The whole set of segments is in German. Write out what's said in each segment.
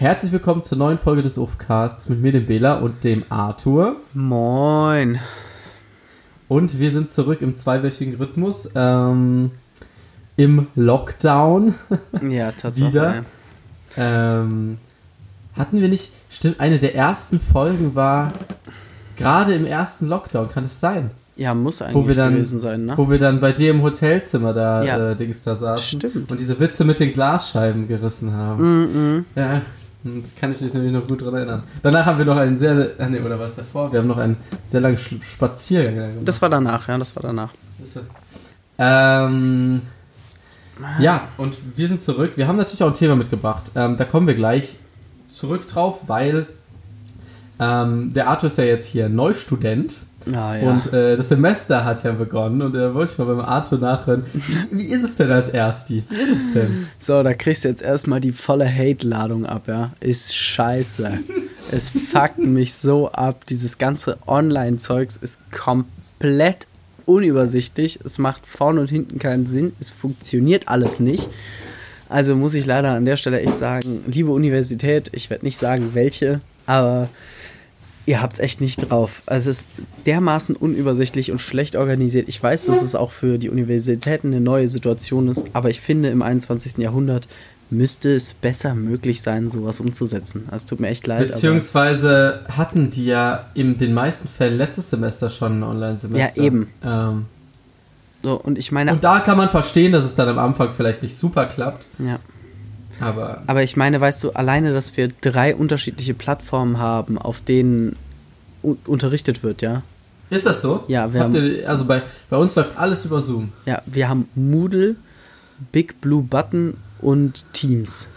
Herzlich willkommen zur neuen Folge des UFCasts mit mir, dem Bela und dem Arthur. Moin. Und wir sind zurück im zweiwöchigen Rhythmus. Ähm, Im Lockdown. Ja, tatsächlich. Wieder. Ähm, hatten wir nicht. Stimmt, eine der ersten Folgen war gerade im ersten Lockdown, kann es sein? Ja, muss eigentlich dann, gewesen sein, ne? Wo wir dann bei dir im Hotelzimmer da Ja. äh, Dings da saßen Stimmt. und diese Witze mit den Glasscheiben gerissen haben. Mhm. Ja, hm, kann ich mich nämlich noch gut dran erinnern. Danach haben wir noch einen sehr, ah, nee, oder was davor? Wir haben noch einen sehr langen Spaziergang gemacht. Das war danach, ja, das war danach. Ähm, ja, und wir sind zurück. Wir haben natürlich auch ein Thema mitgebracht. Ähm, da kommen wir gleich zurück drauf, weil ähm, der Arthur ist ja jetzt hier Neustudent. Ah, ja. Und äh, das Semester hat ja begonnen und da wollte ich mal beim Arthur nachhören. Wie, wie ist es denn als Ersti? Wie ist es denn? so, da kriegst du jetzt erstmal die volle Hate-Ladung ab, ja. Ist scheiße. es fuckt mich so ab. Dieses ganze Online-Zeugs ist komplett unübersichtlich. Es macht vorne und hinten keinen Sinn. Es funktioniert alles nicht. Also muss ich leider an der Stelle echt sagen, liebe Universität, ich werde nicht sagen welche, aber ihr habt's echt nicht drauf. Also es ist dermaßen unübersichtlich und schlecht organisiert. Ich weiß, dass es auch für die Universitäten eine neue Situation ist, aber ich finde, im 21. Jahrhundert müsste es besser möglich sein, sowas umzusetzen. Also, Es tut mir echt leid. Beziehungsweise hatten die ja in den meisten Fällen letztes Semester schon ein Online-Semester. Ja, eben. Ähm, so, und ich meine, und da kann man verstehen, dass es dann am Anfang vielleicht nicht super klappt. ja. Aber Aber ich meine, weißt du, alleine, dass wir drei unterschiedliche Plattformen haben, auf denen unterrichtet wird, ja. ist das so? Ja, wir Habt ihr, also bei, bei uns läuft alles über Zoom. Ja, wir haben Moodle, Big Blue Button und Teams.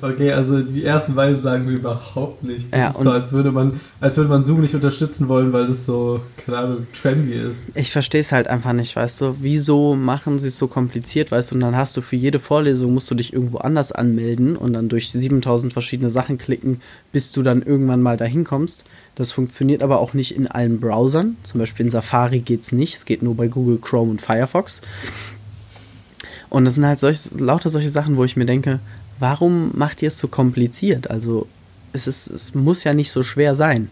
Okay, also die ersten beiden sagen mir überhaupt nichts. Das Ja, ist so, als würde man, als würde man Zoom nicht unterstützen wollen, weil das so, keine Ahnung, trendy ist. Ich verstehe es halt einfach nicht, weißt du? Wieso machen sie es so kompliziert, weißt du? Und dann hast du für jede Vorlesung, musst du dich irgendwo anders anmelden und dann durch 7000 verschiedene Sachen klicken, bis du dann irgendwann mal dahin kommst. Das funktioniert aber auch nicht in allen Browsern. Zum Beispiel in Safari geht's nicht. Es geht nur bei Google Chrome und Firefox. Und das sind halt solch, lauter solche Sachen, wo ich mir denke, warum macht ihr es so kompliziert? Also, es, ist, es muss ja nicht so schwer sein.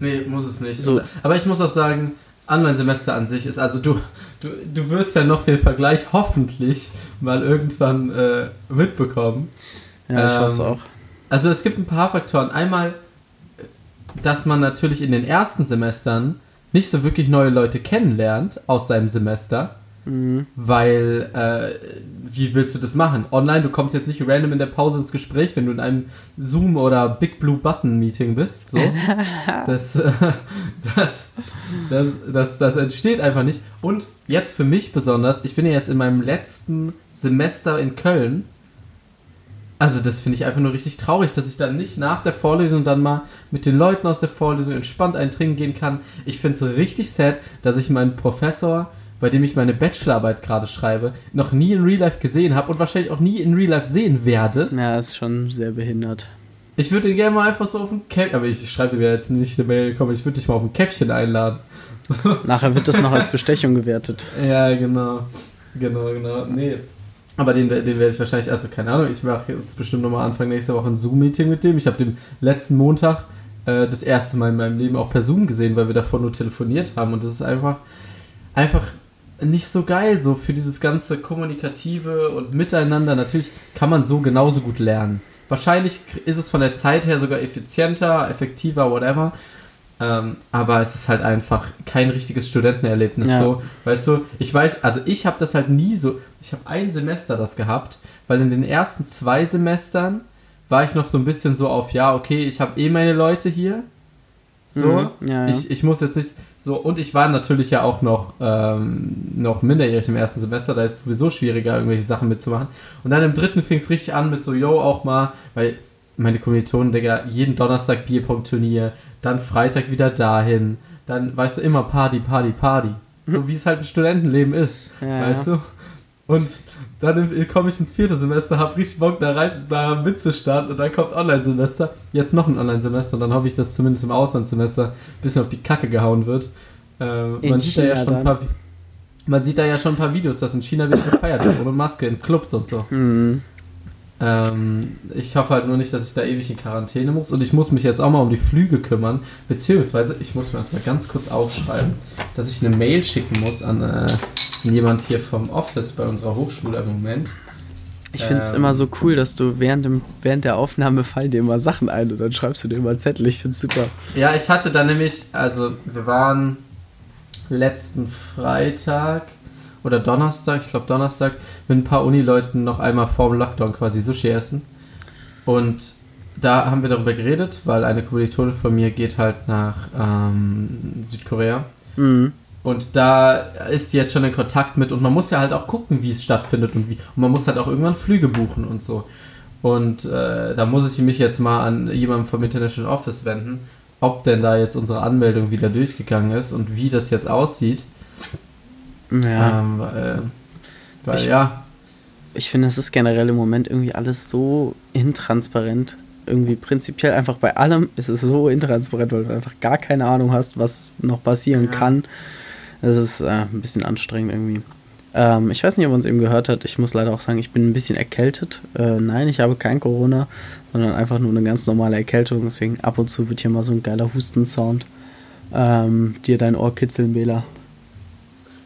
Nee, muss es nicht. So. Aber ich muss auch sagen, Online-Semester an sich ist, also du, du, du wirst ja noch den Vergleich hoffentlich mal irgendwann äh, mitbekommen. Ja, ich Ähm, hoffe es auch. Also es gibt ein paar Faktoren. Einmal, dass man natürlich in den ersten Semestern nicht so wirklich neue Leute kennenlernt aus seinem Semester, Mhm. weil äh, wie willst du das machen? Online, du kommst jetzt nicht random in der Pause ins Gespräch, wenn du in einem Zoom oder Big Blue Button Meeting bist. So. Das, äh, das, das, das, das entsteht einfach nicht. Und jetzt für mich besonders, ich bin ja jetzt in meinem letzten Semester in Köln. Also das finde ich einfach nur richtig traurig, dass ich dann nicht nach der Vorlesung dann mal mit den Leuten aus der Vorlesung entspannt ein Trinken gehen kann. Ich finde es richtig sad, dass ich meinen Professor, bei dem ich meine Bachelorarbeit gerade schreibe, noch nie in Real Life gesehen habe und wahrscheinlich auch nie in Real Life sehen werde. Ja, ist schon sehr behindert. Ich würde ihn gerne mal einfach so auf ein Käffchen, aber ich schreibe dir jetzt nicht eine Mail, komm, ich würde dich mal auf ein Käffchen einladen. So. Nachher wird das noch als Bestechung gewertet. Ja, genau. Genau, genau. Nee. Aber den, den werde ich wahrscheinlich, also keine Ahnung, ich mache jetzt bestimmt nochmal Anfang nächster Woche ein Zoom-Meeting mit dem. Ich habe den letzten Montag äh, das erste Mal in meinem Leben auch per Zoom gesehen, weil wir davor nur telefoniert haben. Und das ist einfach, einfach nicht so geil, so für dieses ganze Kommunikative und Miteinander. Natürlich kann man so genauso gut lernen. Wahrscheinlich ist es von der Zeit her sogar effizienter, effektiver, whatever. Ähm, aber es ist halt einfach kein richtiges Studentenerlebnis. Ja. So, weißt du, ich weiß, also ich habe das halt nie so. Ich habe ein Semester das gehabt, weil in den ersten zwei Semestern war ich noch so ein bisschen so auf, ja, okay, ich habe eh meine Leute hier. So, Mhm, ja, ja. Ich, ich muss jetzt nicht so, und ich war natürlich ja auch noch, ähm, noch minderjährig im ersten Semester, da ist es sowieso schwieriger, irgendwelche Sachen mitzumachen. Und dann im dritten fing es richtig an mit so, yo, auch mal, weil meine Kommilitonen, Digga, jeden Donnerstag Bierpunkt-Turnier, dann Freitag wieder dahin, dann, weißt du, immer Party, Party, Party. So wie es halt ein Studentenleben ist, Ja, weißt du? Und dann komme ich ins vierte Semester, habe richtig Bock da rein, da mitzustarten und dann kommt Online-Semester, jetzt noch ein Online-Semester und dann hoffe ich, dass zumindest im Auslandssemester ein bisschen auf die Kacke gehauen wird. Äh, man sieht da ja paar, man sieht da ja schon ein paar Videos, dass in China wieder gefeiert wird, ohne Maske, in Clubs und so. Mhm. Ähm, ich hoffe halt nur nicht, dass ich da ewig in Quarantäne muss. Und ich muss mich jetzt auch mal um die Flüge kümmern. Beziehungsweise, ich muss mir das mal ganz kurz aufschreiben, dass ich eine Mail schicken muss an äh, jemand hier vom Office bei unserer Hochschule im Moment. Ich finde es Ähm. immer so cool, dass du während, dem, während der Aufnahme fallen dir immer Sachen ein und dann schreibst du dir immer Zettel. Ich finde es super. Ja, ich hatte da nämlich, also wir waren letzten Freitag oder Donnerstag, ich glaube Donnerstag, mit ein paar Unileuten noch einmal vor dem Lockdown quasi Sushi essen. Und da haben wir darüber geredet, weil eine Kommilitonin von mir geht halt nach ähm, Südkorea. Mhm. Und da ist sie jetzt schon in Kontakt mit und man muss ja halt auch gucken, wie es stattfindet und wie. Und man muss halt auch irgendwann Flüge buchen und so. Und äh, da muss ich mich jetzt mal an jemanden vom International Office wenden, ob denn da jetzt unsere Anmeldung wieder durchgegangen ist und wie das jetzt aussieht. Ja. Ähm, weil, weil Ich- ja, Ich finde, es ist generell im Moment irgendwie alles so intransparent. Irgendwie prinzipiell einfach bei allem ist es so intransparent, weil du einfach gar keine Ahnung hast, was noch passieren Ja. kann. Es ist äh, ein bisschen anstrengend irgendwie. Ähm, ich weiß nicht, ob man es eben gehört hat. Ich muss leider auch sagen, ich bin ein bisschen erkältet. Äh, nein, ich habe kein Corona, sondern einfach nur eine ganz normale Erkältung. Deswegen ab und zu wird hier mal so ein geiler Hustensound ähm, dir dein Ohr kitzeln, Bela.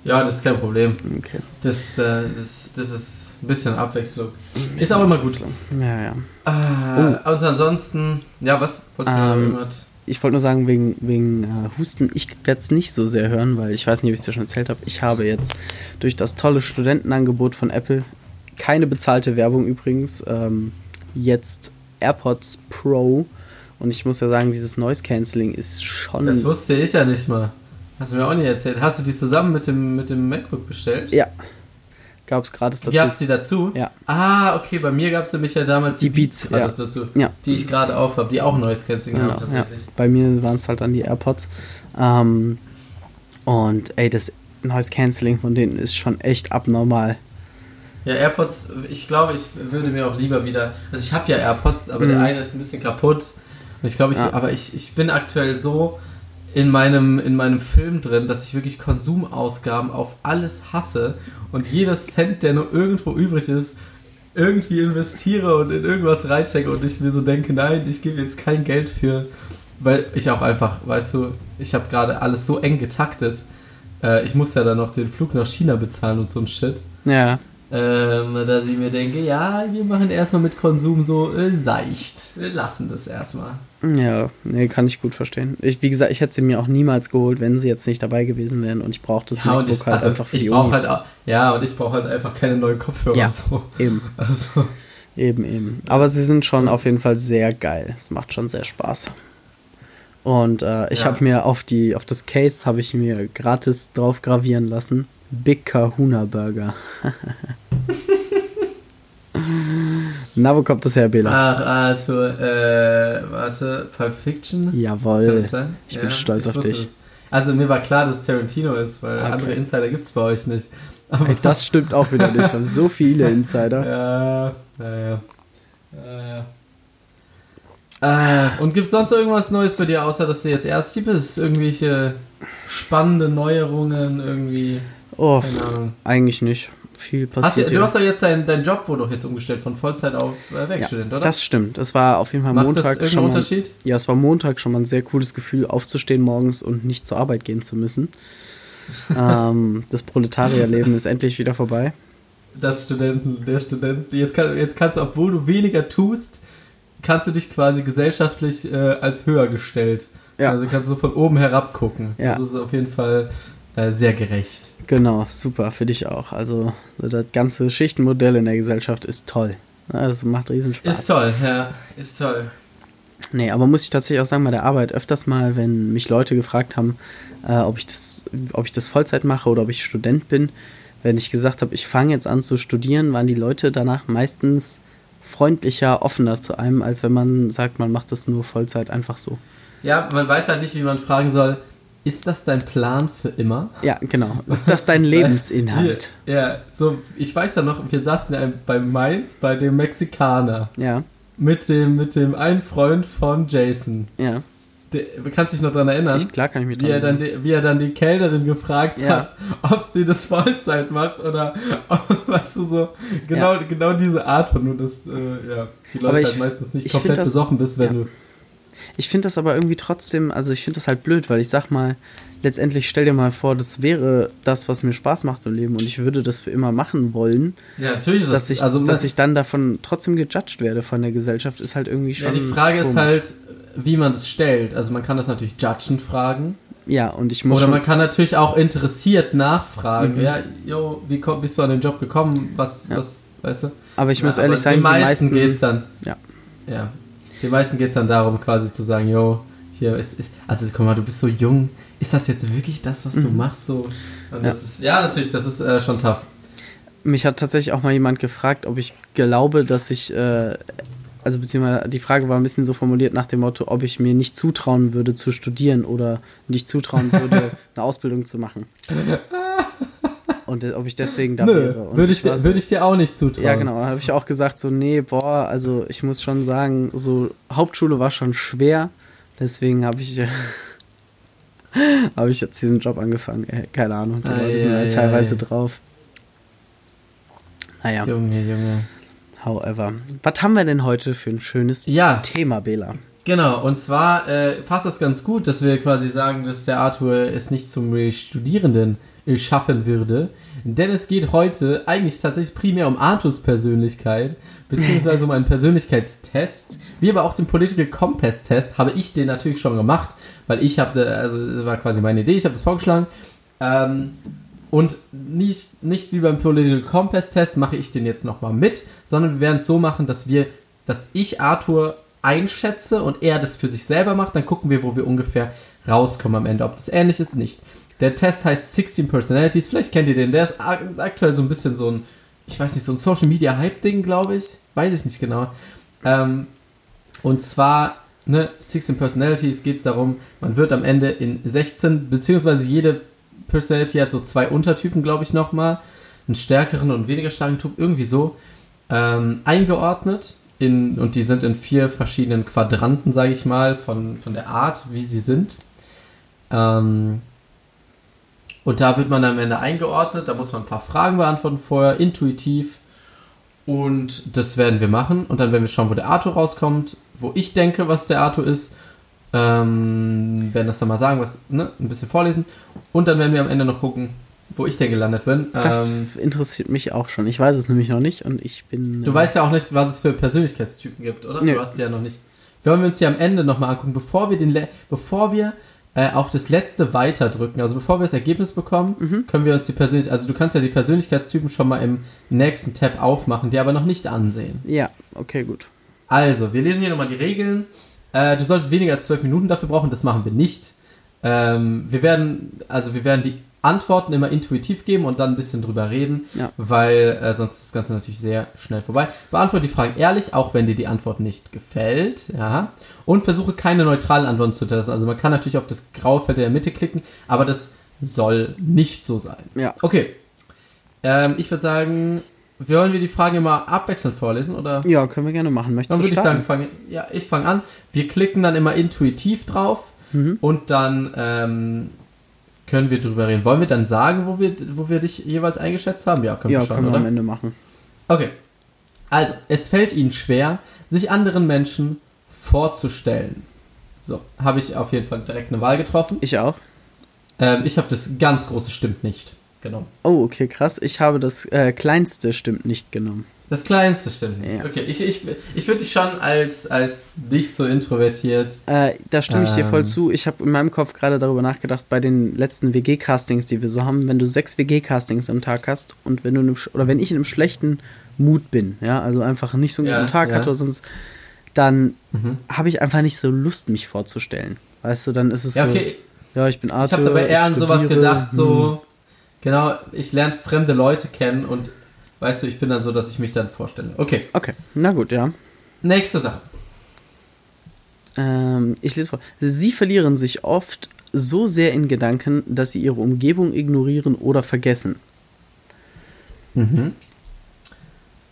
Ja, das ist kein Problem. Okay. Das, äh, das, das ist ein bisschen Abwechslung. Ist auch immer gut. Ja, ja. Äh, Und ansonsten, ja, was? Ähm, ich wollte nur sagen, wegen, wegen äh, Husten, ich werde es nicht so sehr hören, weil ich weiß nicht, ob ich es dir schon erzählt habe. Ich habe jetzt durch das tolle Studentenangebot von Apple, keine bezahlte Werbung übrigens, ähm, jetzt AirPods Pro. Und ich muss ja sagen, dieses Noise Cancelling ist schon. Das wusste ich ja nicht mal. Hast du mir auch nicht erzählt. Hast du die zusammen mit dem, mit dem MacBook bestellt? ja. Gab es gratis dazu. Gab es die dazu? Ja. Ah, okay, bei mir gab es nämlich ja damals Die Beats, ja. gratis dazu. Ja. Die ich gerade auf habe, die auch Noise Cancelling Genau, haben ja. tatsächlich. Bei mir waren es halt dann die AirPods. Ähm, und ey, das Noise Cancelling von denen ist schon echt abnormal. Ja, AirPods, ich glaube, ich würde mir auch lieber wieder. Also ich habe ja AirPods, aber Mhm. der eine ist ein bisschen kaputt. Und ich glaube, ich, Ja. aber ich, ich bin aktuell so in meinem, in meinem Film drin, dass ich wirklich Konsumausgaben auf alles hasse und jedes Cent, der nur irgendwo übrig ist, irgendwie investiere und in irgendwas reinstecke und ich mir so denke, nein, ich gebe jetzt kein Geld für, weil ich auch einfach, weißt du, ich habe gerade alles so eng getaktet. Äh, ich muss ja dann noch den Flug nach China bezahlen und so ein Shit. Ja, Ähm, dass ich mir denke, ja, wir machen erstmal mit Konsum so äh, seicht. Wir lassen das erstmal. Ja, nee, kann ich gut verstehen. Ich, wie gesagt, ich hätte sie mir auch niemals geholt, wenn sie jetzt nicht dabei gewesen wären und ich brauche das Ja, MacBook ich, halt also, einfach für ich die Uni. halt auch, ja, und ich brauche halt einfach keine neuen Kopfhörer. Ja. So. Eben, Also, eben, eben. Aber sie sind schon auf jeden Fall sehr geil. Es macht schon sehr Spaß. Und äh, ich Ja. habe mir auf die auf das Case habe ich mir gratis drauf gravieren lassen. Big Kahuna Burger. Na, wo kommt das her, Bela? ach, Arthur, äh, warte, Pulp Fiction? Jawohl. ich bin stolz auf wusste dich. es. Also mir war klar, dass Tarantino ist, weil Okay. andere Insider gibt es bei euch nicht. Aber, Ey, das stimmt auch wieder nicht. Wir haben so viele Insider. ja, ja, ja. Äh, und gibt es sonst irgendwas Neues bei dir, außer dass du jetzt Ersti bist? Irgendwelche spannende Neuerungen, irgendwie, Oh, eigentlich nicht. Viel Hast du, passiert. du hast doch jetzt deinen deinen Job, wo du jetzt umgestellt von Vollzeit auf äh, Werkstudent, oder? Das stimmt. Es war auf jeden Fall Macht Montag das schon mal, Unterschied? Ja, es war Montag schon mal ein sehr cooles Gefühl, aufzustehen morgens und nicht zur Arbeit gehen zu müssen. ähm, das Proletarierleben ist endlich wieder vorbei. Das Studenten, der Student. Jetzt, kann, jetzt kannst du, obwohl du weniger tust, kannst du dich quasi gesellschaftlich äh, als höher gestellt. Ja. Also kannst du von oben herab gucken. Ja. Das ist auf jeden Fall äh, sehr gerecht. Genau, super, für dich auch. Also so das ganze Schichtenmodell in der Gesellschaft ist toll. Also macht riesen Spaß. Ist toll, ja. Ist toll. Nee, aber muss ich tatsächlich auch sagen, bei der Arbeit öfters mal, wenn mich Leute gefragt haben, äh, ob, ich das, ob ich das Vollzeit mache oder ob ich Student bin, wenn ich gesagt habe, ich fange jetzt an zu studieren, waren die Leute danach meistens freundlicher, offener zu einem, als wenn man sagt, man macht das nur Vollzeit einfach so. Ja, man weiß halt nicht, wie man fragen soll, ist das dein Plan für immer? Ja, genau. Ist das dein Lebensinhalt? Wir, ja, so, ich weiß ja noch, wir saßen ja bei Mainz bei dem Mexikaner Ja, mit dem, mit dem einen Freund von Jason. ja. der, kannst du dich noch daran erinnern? Ich, klar kann ich mich wie er, dann die, wie er dann die Kellnerin gefragt Ja. hat, ob sie das Vollzeit macht oder, weißt du, so, genau, genau diese Art von, nur dass, äh, ja, die Leute ich- halt meistens nicht ich komplett das- besoffen bist, wenn ja. du, Ich finde das aber irgendwie trotzdem, also ich finde das halt blöd, weil ich sag mal, letztendlich stell dir mal vor, das wäre das, was mir Spaß macht im Leben und ich würde das für immer machen wollen, ja, natürlich ist dass das, ich, also, dass ich dann davon trotzdem gejudged werde von der Gesellschaft, ist halt irgendwie schon. ja, die Frage ist komisch. halt, wie man das stellt. Also man kann das natürlich judgen fragen. Ja, und ich muss Oder man kann natürlich auch interessiert nachfragen. Mhm. Ja, yo, wie komm, bist du an den Job gekommen? Was, Ja. was, weißt du? aber ich muss Ja, ehrlich aber sagen, den die meisten, meisten geht's dann. Ja. Ja. Den meisten geht's dann darum, quasi zu sagen, yo, hier ist, ist, also guck mal, du bist so jung. Ist das jetzt wirklich das, was du machst? So? Und Mhm. Ja. ist, ja, natürlich, das ist äh, schon tough. Mich hat tatsächlich auch mal jemand gefragt, ob ich glaube, dass ich, äh, also beziehungsweise die Frage war ein bisschen so formuliert nach dem Motto, ob ich mir nicht zutrauen würde zu studieren oder nicht zutrauen würde, eine Ausbildung zu machen. Und ob ich deswegen da wäre. Nö, Und würde ich, war dir- so, würde ich dir auch nicht zutrauen. Ja, genau. Da habe ich auch gesagt, so, nee, boah, also ich muss schon sagen, so Hauptschule war schon schwer. Deswegen habe ich, habe ich jetzt diesen Job angefangen. Äh, keine Ahnung, die Leute sind halt ei, teilweise ei. drauf. Naja, Junge, Junge. however. Was haben wir denn heute für ein schönes Ja. Thema, Bela? Genau, und zwar äh, passt das ganz gut, dass wir quasi sagen, dass der Arthur es nicht zum Studierenden schaffen würde. Denn es geht heute eigentlich tatsächlich primär um Arthurs Persönlichkeit, beziehungsweise um einen Persönlichkeitstest. Wie aber auch den Political Compass Test habe ich den natürlich schon gemacht, weil ich habe, also war quasi meine Idee, ich habe das vorgeschlagen. Ähm, und nicht, nicht wie beim Political Compass Test mache ich den jetzt nochmal mit, sondern wir werden es so machen, dass wir, dass ich Arthur einschätze und er das für sich selber macht, dann gucken wir, wo wir ungefähr rauskommen am Ende, ob das ähnlich ist, nicht. Der Test heißt 16 Personalities, vielleicht kennt ihr den, der ist ak- aktuell so ein bisschen so ein, ich weiß nicht, so ein Social Media Hype Ding, glaube ich, weiß ich nicht genau. Ähm, und zwar, ne, 16 Personalities geht es darum, man wird am Ende in 16, beziehungsweise jede Personality hat so zwei Untertypen, glaube ich, nochmal. Einen stärkeren und weniger starken Typ, irgendwie so. Ähm, eingeordnet. In, und die sind in vier verschiedenen Quadranten, sage ich mal, von, von der Art, wie sie sind. Ähm, und da wird man am Ende eingeordnet. Da muss man ein paar Fragen beantworten vorher, intuitiv. Und das werden wir machen. Und dann werden wir schauen, wo der Arthur rauskommt, wo ich denke, was der Arthur ist. Ähm, werden das dann mal sagen, was, ne, ein bisschen vorlesen. Und dann werden wir am Ende noch gucken, wo ich denn gelandet bin. Das Ähm, interessiert mich auch schon. Ich weiß es nämlich noch nicht und ich bin. du äh, weißt ja auch nicht, was es für Persönlichkeitstypen gibt, oder? Nö. Du hast sie ja noch nicht. Wollen wir uns die am Ende nochmal angucken, bevor wir den, Le bevor wir äh, auf das letzte weiterdrücken, also bevor wir das Ergebnis bekommen, Mhm. können wir uns die Persönlichkeit, also du kannst ja die Persönlichkeitstypen schon mal im nächsten Tab aufmachen, die aber noch nicht ansehen. Ja, okay, gut. Also, wir lesen hier nochmal die Regeln. Äh, du solltest weniger als zwölf Minuten dafür brauchen, das machen wir nicht. Ähm, wir werden, also wir werden die Antworten immer intuitiv geben und dann ein bisschen drüber reden, Ja. weil äh, sonst ist das Ganze natürlich sehr schnell vorbei. Beantworte die Fragen ehrlich, auch wenn dir die Antwort nicht gefällt, ja. Und versuche keine neutralen Antworten zu hinterlassen. Also man kann natürlich auf das graue Feld in der Mitte klicken, aber das soll nicht so sein. Ja. Okay. Ähm, ich würde sagen, wollen wir die Fragen immer abwechselnd vorlesen oder? Ja, können wir gerne machen. Möchtest Dann würde ich sagen, fange, ja, ich fange an. Wir klicken dann immer intuitiv drauf Mhm. und dann ähm, können wir drüber reden. Wollen wir dann sagen, wo wir, wo wir dich jeweils eingeschätzt haben? Ja, können Ja, wir schon, können wir oder? am Ende machen. Okay. Also, es fällt Ihnen schwer, sich anderen Menschen vorzustellen. So, habe ich auf jeden Fall direkt eine Wahl getroffen. Ich auch. Ähm, ich habe das ganz große stimmt nicht genommen. Oh, okay, krass. Ich habe das äh, kleinste stimmt nicht genommen. Das kleinste stimmt nicht. Ja. Okay, ich, ich, ich würde dich schon als, als nicht so introvertiert. Äh, da stimme ich dir voll Ähm. zu. Ich habe in meinem Kopf gerade darüber nachgedacht, bei den letzten WG-Castings, die wir so haben, wenn du sechs WG-Castings am Tag hast und wenn du in einem, oder wenn ich in einem schlechten Mut bin, ja, also einfach nicht so einen Ja, guten Tag ja. hatte oder sonst, dann Mhm. habe ich einfach nicht so Lust, mich vorzustellen. Weißt du, dann ist es Ja, so, okay, ja, ich bin Ich Arthur. habe dabei eher an sowas gedacht, hm. so, genau, ich lerne fremde Leute kennen und weißt du, ich bin dann so, dass ich mich dann vorstelle. Okay, Okay, na gut, ja. nächste Sache. Ähm, ich lese vor. Sie verlieren sich oft so sehr in Gedanken, dass sie ihre Umgebung ignorieren oder vergessen. Mhm.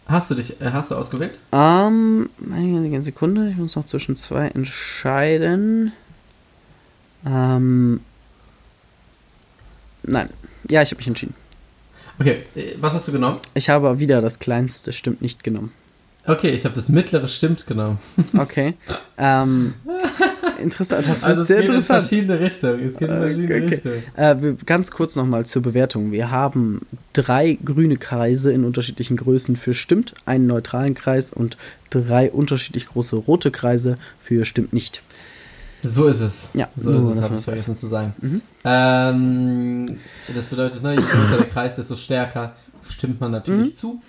Hast du dich, äh, hast du ausgewählt? Ähm, eine Sekunde, ich muss noch zwischen zwei entscheiden. Ähm, nein. Ja, ich habe mich entschieden. Okay, äh, was hast du genommen? Ich habe wieder das kleinste stimmt nicht genommen. Okay, ich habe das mittlere stimmt genommen. Okay. ähm, interessant, das wird Also es sehr geht in interessant. verschiedene Richtungen. Es geht in verschiedene Okay. Richtungen. Äh, ganz kurz nochmal zur Bewertung. Wir haben drei grüne Kreise in unterschiedlichen Größen für stimmt, einen neutralen Kreis und drei unterschiedlich große rote Kreise für stimmt nicht. So ist es. Ja, so ist es, habe ich vergessen zu sagen. Mhm. Ähm, das bedeutet, ne, je größer der Kreis, desto stärker stimmt man natürlich Mhm. zu.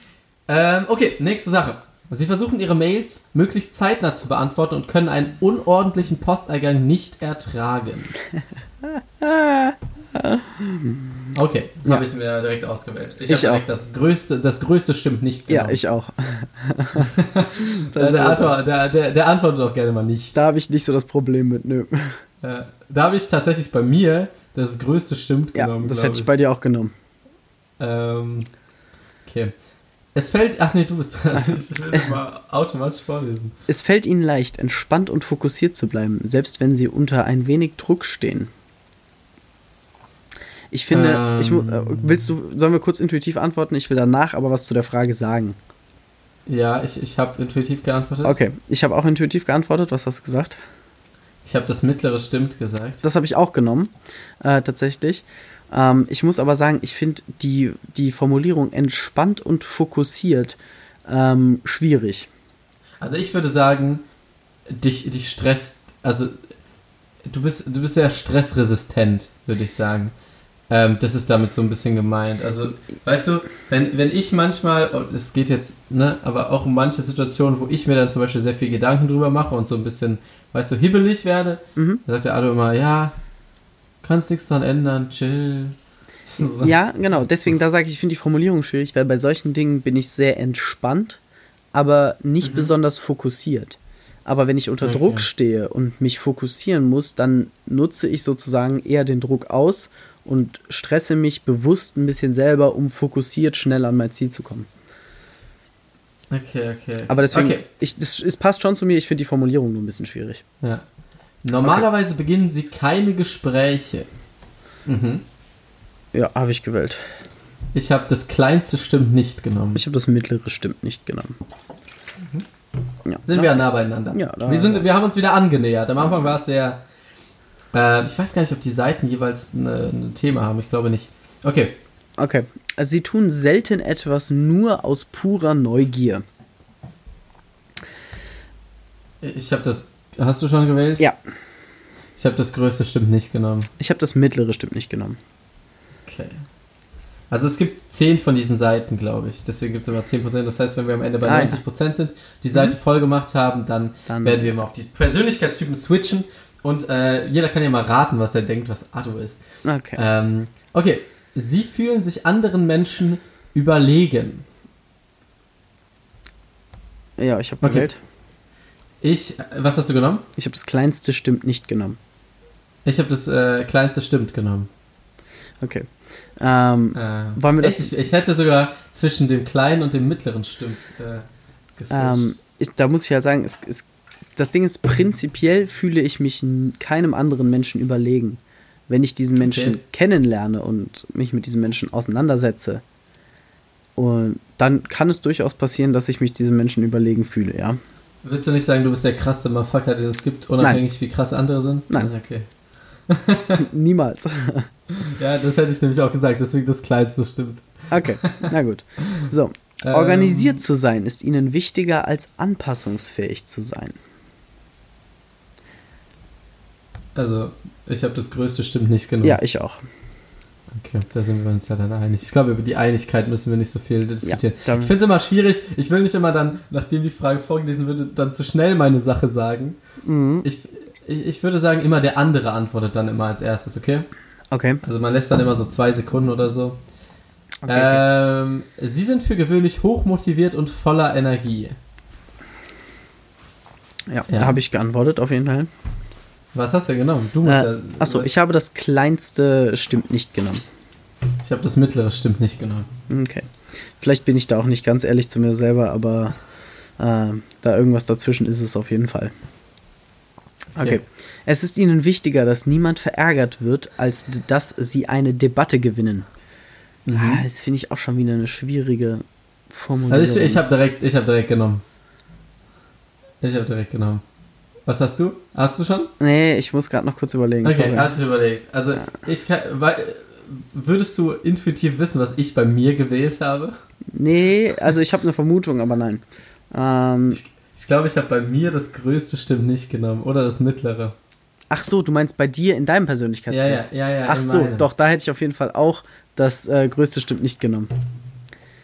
Ähm, okay, nächste Sache. Sie versuchen ihre Mails möglichst zeitnah zu beantworten und können einen unordentlichen Posteingang nicht ertragen. Okay, Ja. habe ich mir direkt ausgewählt. Ich, Ich habe das größte, das größte stimmt nicht Ja, genau. ich auch. der, der, Antwort, der, der, der antwortet auch gerne mal nicht. Da habe ich nicht so das Problem mit, nö. Da habe ich tatsächlich bei mir das größte stimmt Ja, genommen. das hätte ich bei dir auch genommen. Ähm, okay. Es fällt. Ach nee, du bist dran. Ich will mal automatisch vorlesen. Es fällt ihnen leicht, entspannt und fokussiert zu bleiben, selbst wenn sie unter ein wenig Druck stehen. Ich finde, Ähm. ich äh, willst du, sollen wir kurz intuitiv antworten? Ich will danach aber was zu der Frage sagen. Ja, ich, ich habe intuitiv geantwortet. Okay, ich habe auch intuitiv geantwortet. Was hast du gesagt? Ich habe das mittlere stimmt gesagt. Das habe ich auch genommen, äh, tatsächlich. Ähm, ich muss aber sagen, ich finde die, die Formulierung entspannt und fokussiert ähm, schwierig. Also ich würde sagen, dich, dich stresst. Also du bist, du bist sehr stressresistent, würde ich sagen. Ähm, das ist damit so ein bisschen gemeint. Also, weißt du, wenn, wenn ich manchmal, oh, es geht jetzt, ne, aber auch in manche Situationen, wo ich mir dann zum Beispiel sehr viel Gedanken drüber mache und so ein bisschen, weißt du, hibbelig werde, Mhm. dann sagt der Ado immer, ja, kannst nichts dran ändern, chill. So. Ja, genau. Deswegen, da sage ich, ich finde die Formulierung schwierig, weil bei solchen Dingen bin ich sehr entspannt, aber nicht besonders fokussiert. Aber wenn ich unter Okay. Druck stehe und mich fokussieren muss, dann nutze ich sozusagen eher den Druck aus und stresse mich bewusst ein bisschen selber, um fokussiert schnell an mein Ziel zu kommen. Okay, okay. Aber deswegen, Okay. ich, das, es passt schon zu mir, ich finde die Formulierung nur ein bisschen schwierig. Ja. Normalerweise beginnen sie keine Gespräche. Mhm. Ja, habe ich gewählt. Ich habe das kleinste stimmt nicht genommen. Ich habe das mittlere stimmt nicht genommen. Ja, sind wir ja nah beieinander. Ja, da- wir, sind, wir haben uns wieder angenähert. Am Anfang war es sehr. Äh, ich weiß gar nicht, ob die Seiten jeweils ein Thema haben. Ich glaube nicht. Okay. Okay. Also sie tun selten etwas nur aus purer Neugier. Ich habe das. Hast du schon gewählt? Ja, Ich habe das größte stimmt nicht genommen. ich habe das mittlere stimmt nicht genommen. Okay. Also es gibt 10 von diesen Seiten, glaube ich. Deswegen gibt es immer 10%. Das heißt, wenn wir am Ende bei Ah, ja. 90% sind, die Seite voll gemacht haben, dann, Dann- werden wir mal auf die Persönlichkeitstypen switchen. Und äh, jeder kann ja mal raten, was er denkt, was Ado ist. Okay. Ähm, okay. Sie fühlen sich anderen Menschen überlegen. ja, ich habe okay. gewählt. Ich, äh, was hast du genommen? Ich habe das kleinste stimmt nicht genommen. Ich habe das äh, kleinste stimmt genommen. Okay. Ähm, Äh, Wollen wir das- ich, ich hätte sogar zwischen dem kleinen und dem mittleren stimmt äh, ähm, ist, da muss ich halt sagen, es, es, das Ding ist, prinzipiell fühle ich mich keinem anderen Menschen überlegen. Wenn ich diesen Menschen Okay. kennenlerne und mich mit diesem Menschen auseinandersetze, und dann kann es durchaus passieren, dass ich mich diesem Menschen überlegen fühle, ja. Willst du nicht sagen, du bist der krasse Motherfucker, den es gibt, unabhängig wie krass andere sind? Nein. Okay. Niemals. Ja, das hätte ich nämlich auch gesagt, deswegen das kleinste stimmt. Okay, na gut. So, Ähm, organisiert zu sein ist ihnen wichtiger als anpassungsfähig zu sein. Also, ich habe das größte stimmt nicht genommen. Ja, ich auch. Okay, da sind wir uns ja dann einig. Ich glaube, über die Einigkeit müssen wir nicht so viel diskutieren. dann- ich finde es immer schwierig. Ich will nicht immer dann, nachdem die Frage vorgelesen wird, dann zu schnell meine Sache sagen. Mhm. Ich, ich würde sagen, immer der andere antwortet dann immer als erstes, okay? Okay. Also man lässt dann immer so zwei Sekunden oder so. okay, okay. Ähm, Sie sind für gewöhnlich hochmotiviert und voller Energie. Ja, ja. da habe ich geantwortet, auf jeden Fall. Was hast du genommen? Du musst Äh, ja. achso, ich habe das kleinste stimmt nicht genommen. ich habe das mittlere stimmt nicht genommen. Okay. Vielleicht bin ich da auch nicht ganz ehrlich zu mir selber, aber äh, da irgendwas dazwischen ist es auf jeden Fall. Okay. Es ist ihnen wichtiger, dass niemand verärgert wird, als dass sie eine Debatte gewinnen. Ah, das finde ich auch schon wieder eine schwierige Formulierung. Also ich, ich habe direkt, ich habe direkt genommen. Ich habe direkt genommen. Was hast du? Hast du schon? nee, ich muss gerade noch kurz überlegen. Okay, sorry. hatte überlegt. Also ich kann, weil, würdest du intuitiv wissen, was ich bei mir gewählt habe? Nee, also ich habe eine Vermutung, aber nein. Ähm, Ich, ich glaube, ich habe bei mir das größte stimmt nicht genommen oder das mittlere. ach so, du meinst bei dir in deinem Ja, ja, Persönlichkeitstest? ja, ja. ach so, meinem. doch, da hätte ich auf jeden Fall auch das äh, größte stimmt nicht genommen.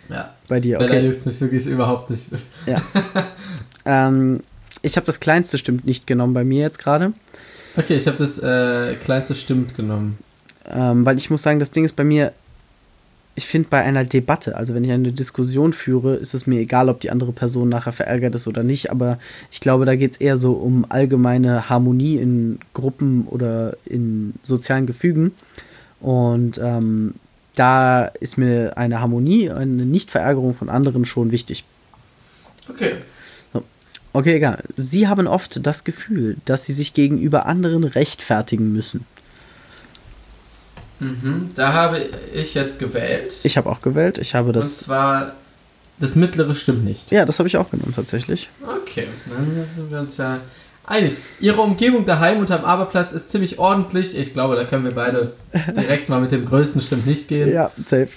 Ja. Bei dir, Weil da okay. juckt es mich wirklich überhaupt nicht. Ja. ähm, ich habe das kleinste stimmt nicht genommen bei mir jetzt gerade. Okay, ich habe das äh, kleinste stimmt genommen. Ähm, weil ich muss sagen, das Ding ist bei mir, ich finde bei einer Debatte, also wenn ich eine Diskussion führe, ist es mir egal, ob die andere Person nachher verärgert ist oder nicht, aber ich glaube, da geht es eher so um allgemeine Harmonie in Gruppen oder in sozialen Gefügen. Und ähm, da ist mir eine Harmonie, eine Nichtverärgerung von anderen schon wichtig. Okay. Okay, egal. Sie haben oft das Gefühl, dass sie sich gegenüber anderen rechtfertigen müssen. Mhm. Da habe ich jetzt gewählt. Ich habe auch gewählt. Ich habe Und das. zwar, das mittlere stimmt nicht. Ja, das habe ich auch genommen tatsächlich. Okay, dann sind wir uns ja einig. Ihre Umgebung daheim und am Arbeitsplatz ist ziemlich ordentlich. Ich glaube, da können wir beide direkt mal mit dem größten stimmt nicht gehen. Ja, safe.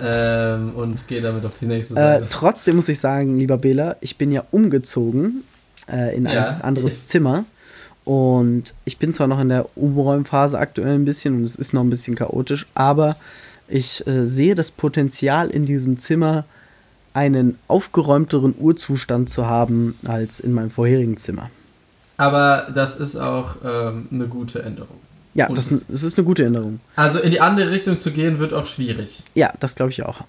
Ähm, und gehen damit auf die nächste Äh, Seite. trotzdem muss ich sagen, lieber Bela, ich bin ja umgezogen äh, in ein Ja. anderes Zimmer. Und ich bin zwar noch in der Umräumphase aktuell ein bisschen und es ist noch ein bisschen chaotisch, aber ich äh, sehe das Potenzial in diesem Zimmer, einen aufgeräumteren Urzustand zu haben als in meinem vorherigen Zimmer. Aber das ist auch ähm, eine gute Änderung. Ja, das, es- das ist eine gute Änderung. Also in die andere Richtung zu gehen, wird auch schwierig. Ja, das glaube ich auch.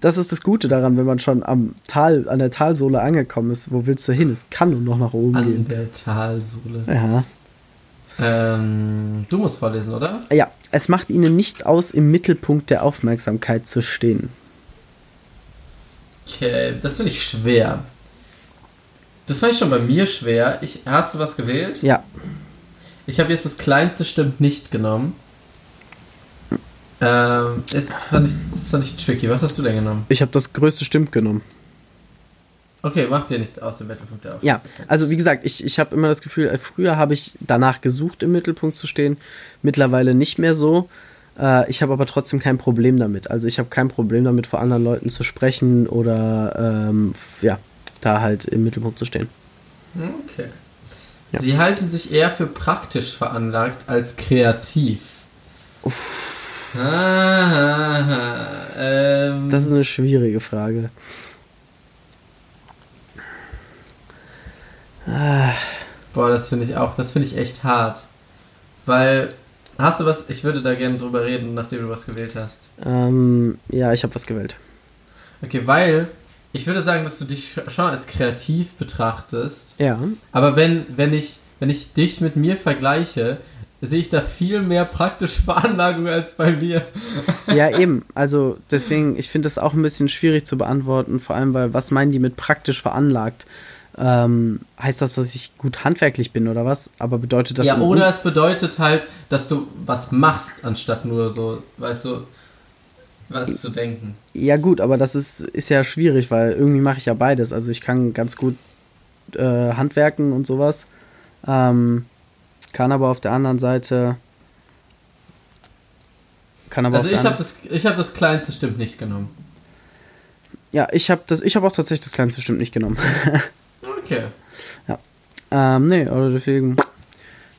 Das ist das Gute daran, wenn man schon am Tal, an der Talsohle angekommen ist. Wo willst du hin? Es kann nur noch nach oben An gehen. der Talsohle. Ja. Ähm, du musst vorlesen, oder? ja, es macht ihnen nichts aus, im Mittelpunkt der Aufmerksamkeit zu stehen. Okay, das finde ich schwer. Das fand ich schon bei mir schwer. Ich, hast du was gewählt? Ja, Ich habe jetzt das kleinste stimmt nicht genommen. Ähm, das fand, ich, das fand ich tricky. Was hast du denn genommen? ich habe das größte Stimmt genommen. Okay, macht dir nichts aus im Mittelpunkt der Ja, also wie gesagt, ich, ich habe immer das Gefühl, äh, früher habe ich danach gesucht, im Mittelpunkt zu stehen. Mittlerweile nicht mehr so. Äh, ich habe aber trotzdem kein Problem damit. Also ich habe kein Problem damit, vor anderen Leuten zu sprechen oder ähm, ja, da halt im Mittelpunkt zu stehen. Okay. Ja. Sie halten sich eher für praktisch veranlagt als kreativ. Ah, ähm, Das ist eine schwierige Frage. boah, das finde ich auch, das finde ich echt hart. Weil, hast du was, ich würde da gerne drüber reden, nachdem du was gewählt hast. Ähm, ja, ich habe was gewählt. Okay, weil ich würde sagen, dass du dich schon als kreativ betrachtest. Ja. Aber wenn, wenn, ich, wenn ich dich mit mir vergleiche, sehe ich da viel mehr praktische Veranlagung als bei mir. Ja, eben. Also deswegen, ich finde das auch ein bisschen schwierig zu beantworten, vor allem, weil was meinen die mit praktisch veranlagt? Ähm, heißt das, dass ich gut handwerklich bin oder was? Aber bedeutet das ja, oder es bedeutet halt, dass du was machst, anstatt nur so, weißt du, was zu denken. Ja gut, aber das ist, ist ja schwierig, weil irgendwie mache ich ja beides. Also ich kann ganz gut äh, handwerken und sowas. Ähm, kann aber auf der anderen Seite. Kann aber Also ich habe das, ich hab das kleinste stimmt nicht genommen. Ja, ich habe das, ich habe auch tatsächlich das kleinste Stimmt nicht genommen. Okay. ähm, nee, also deswegen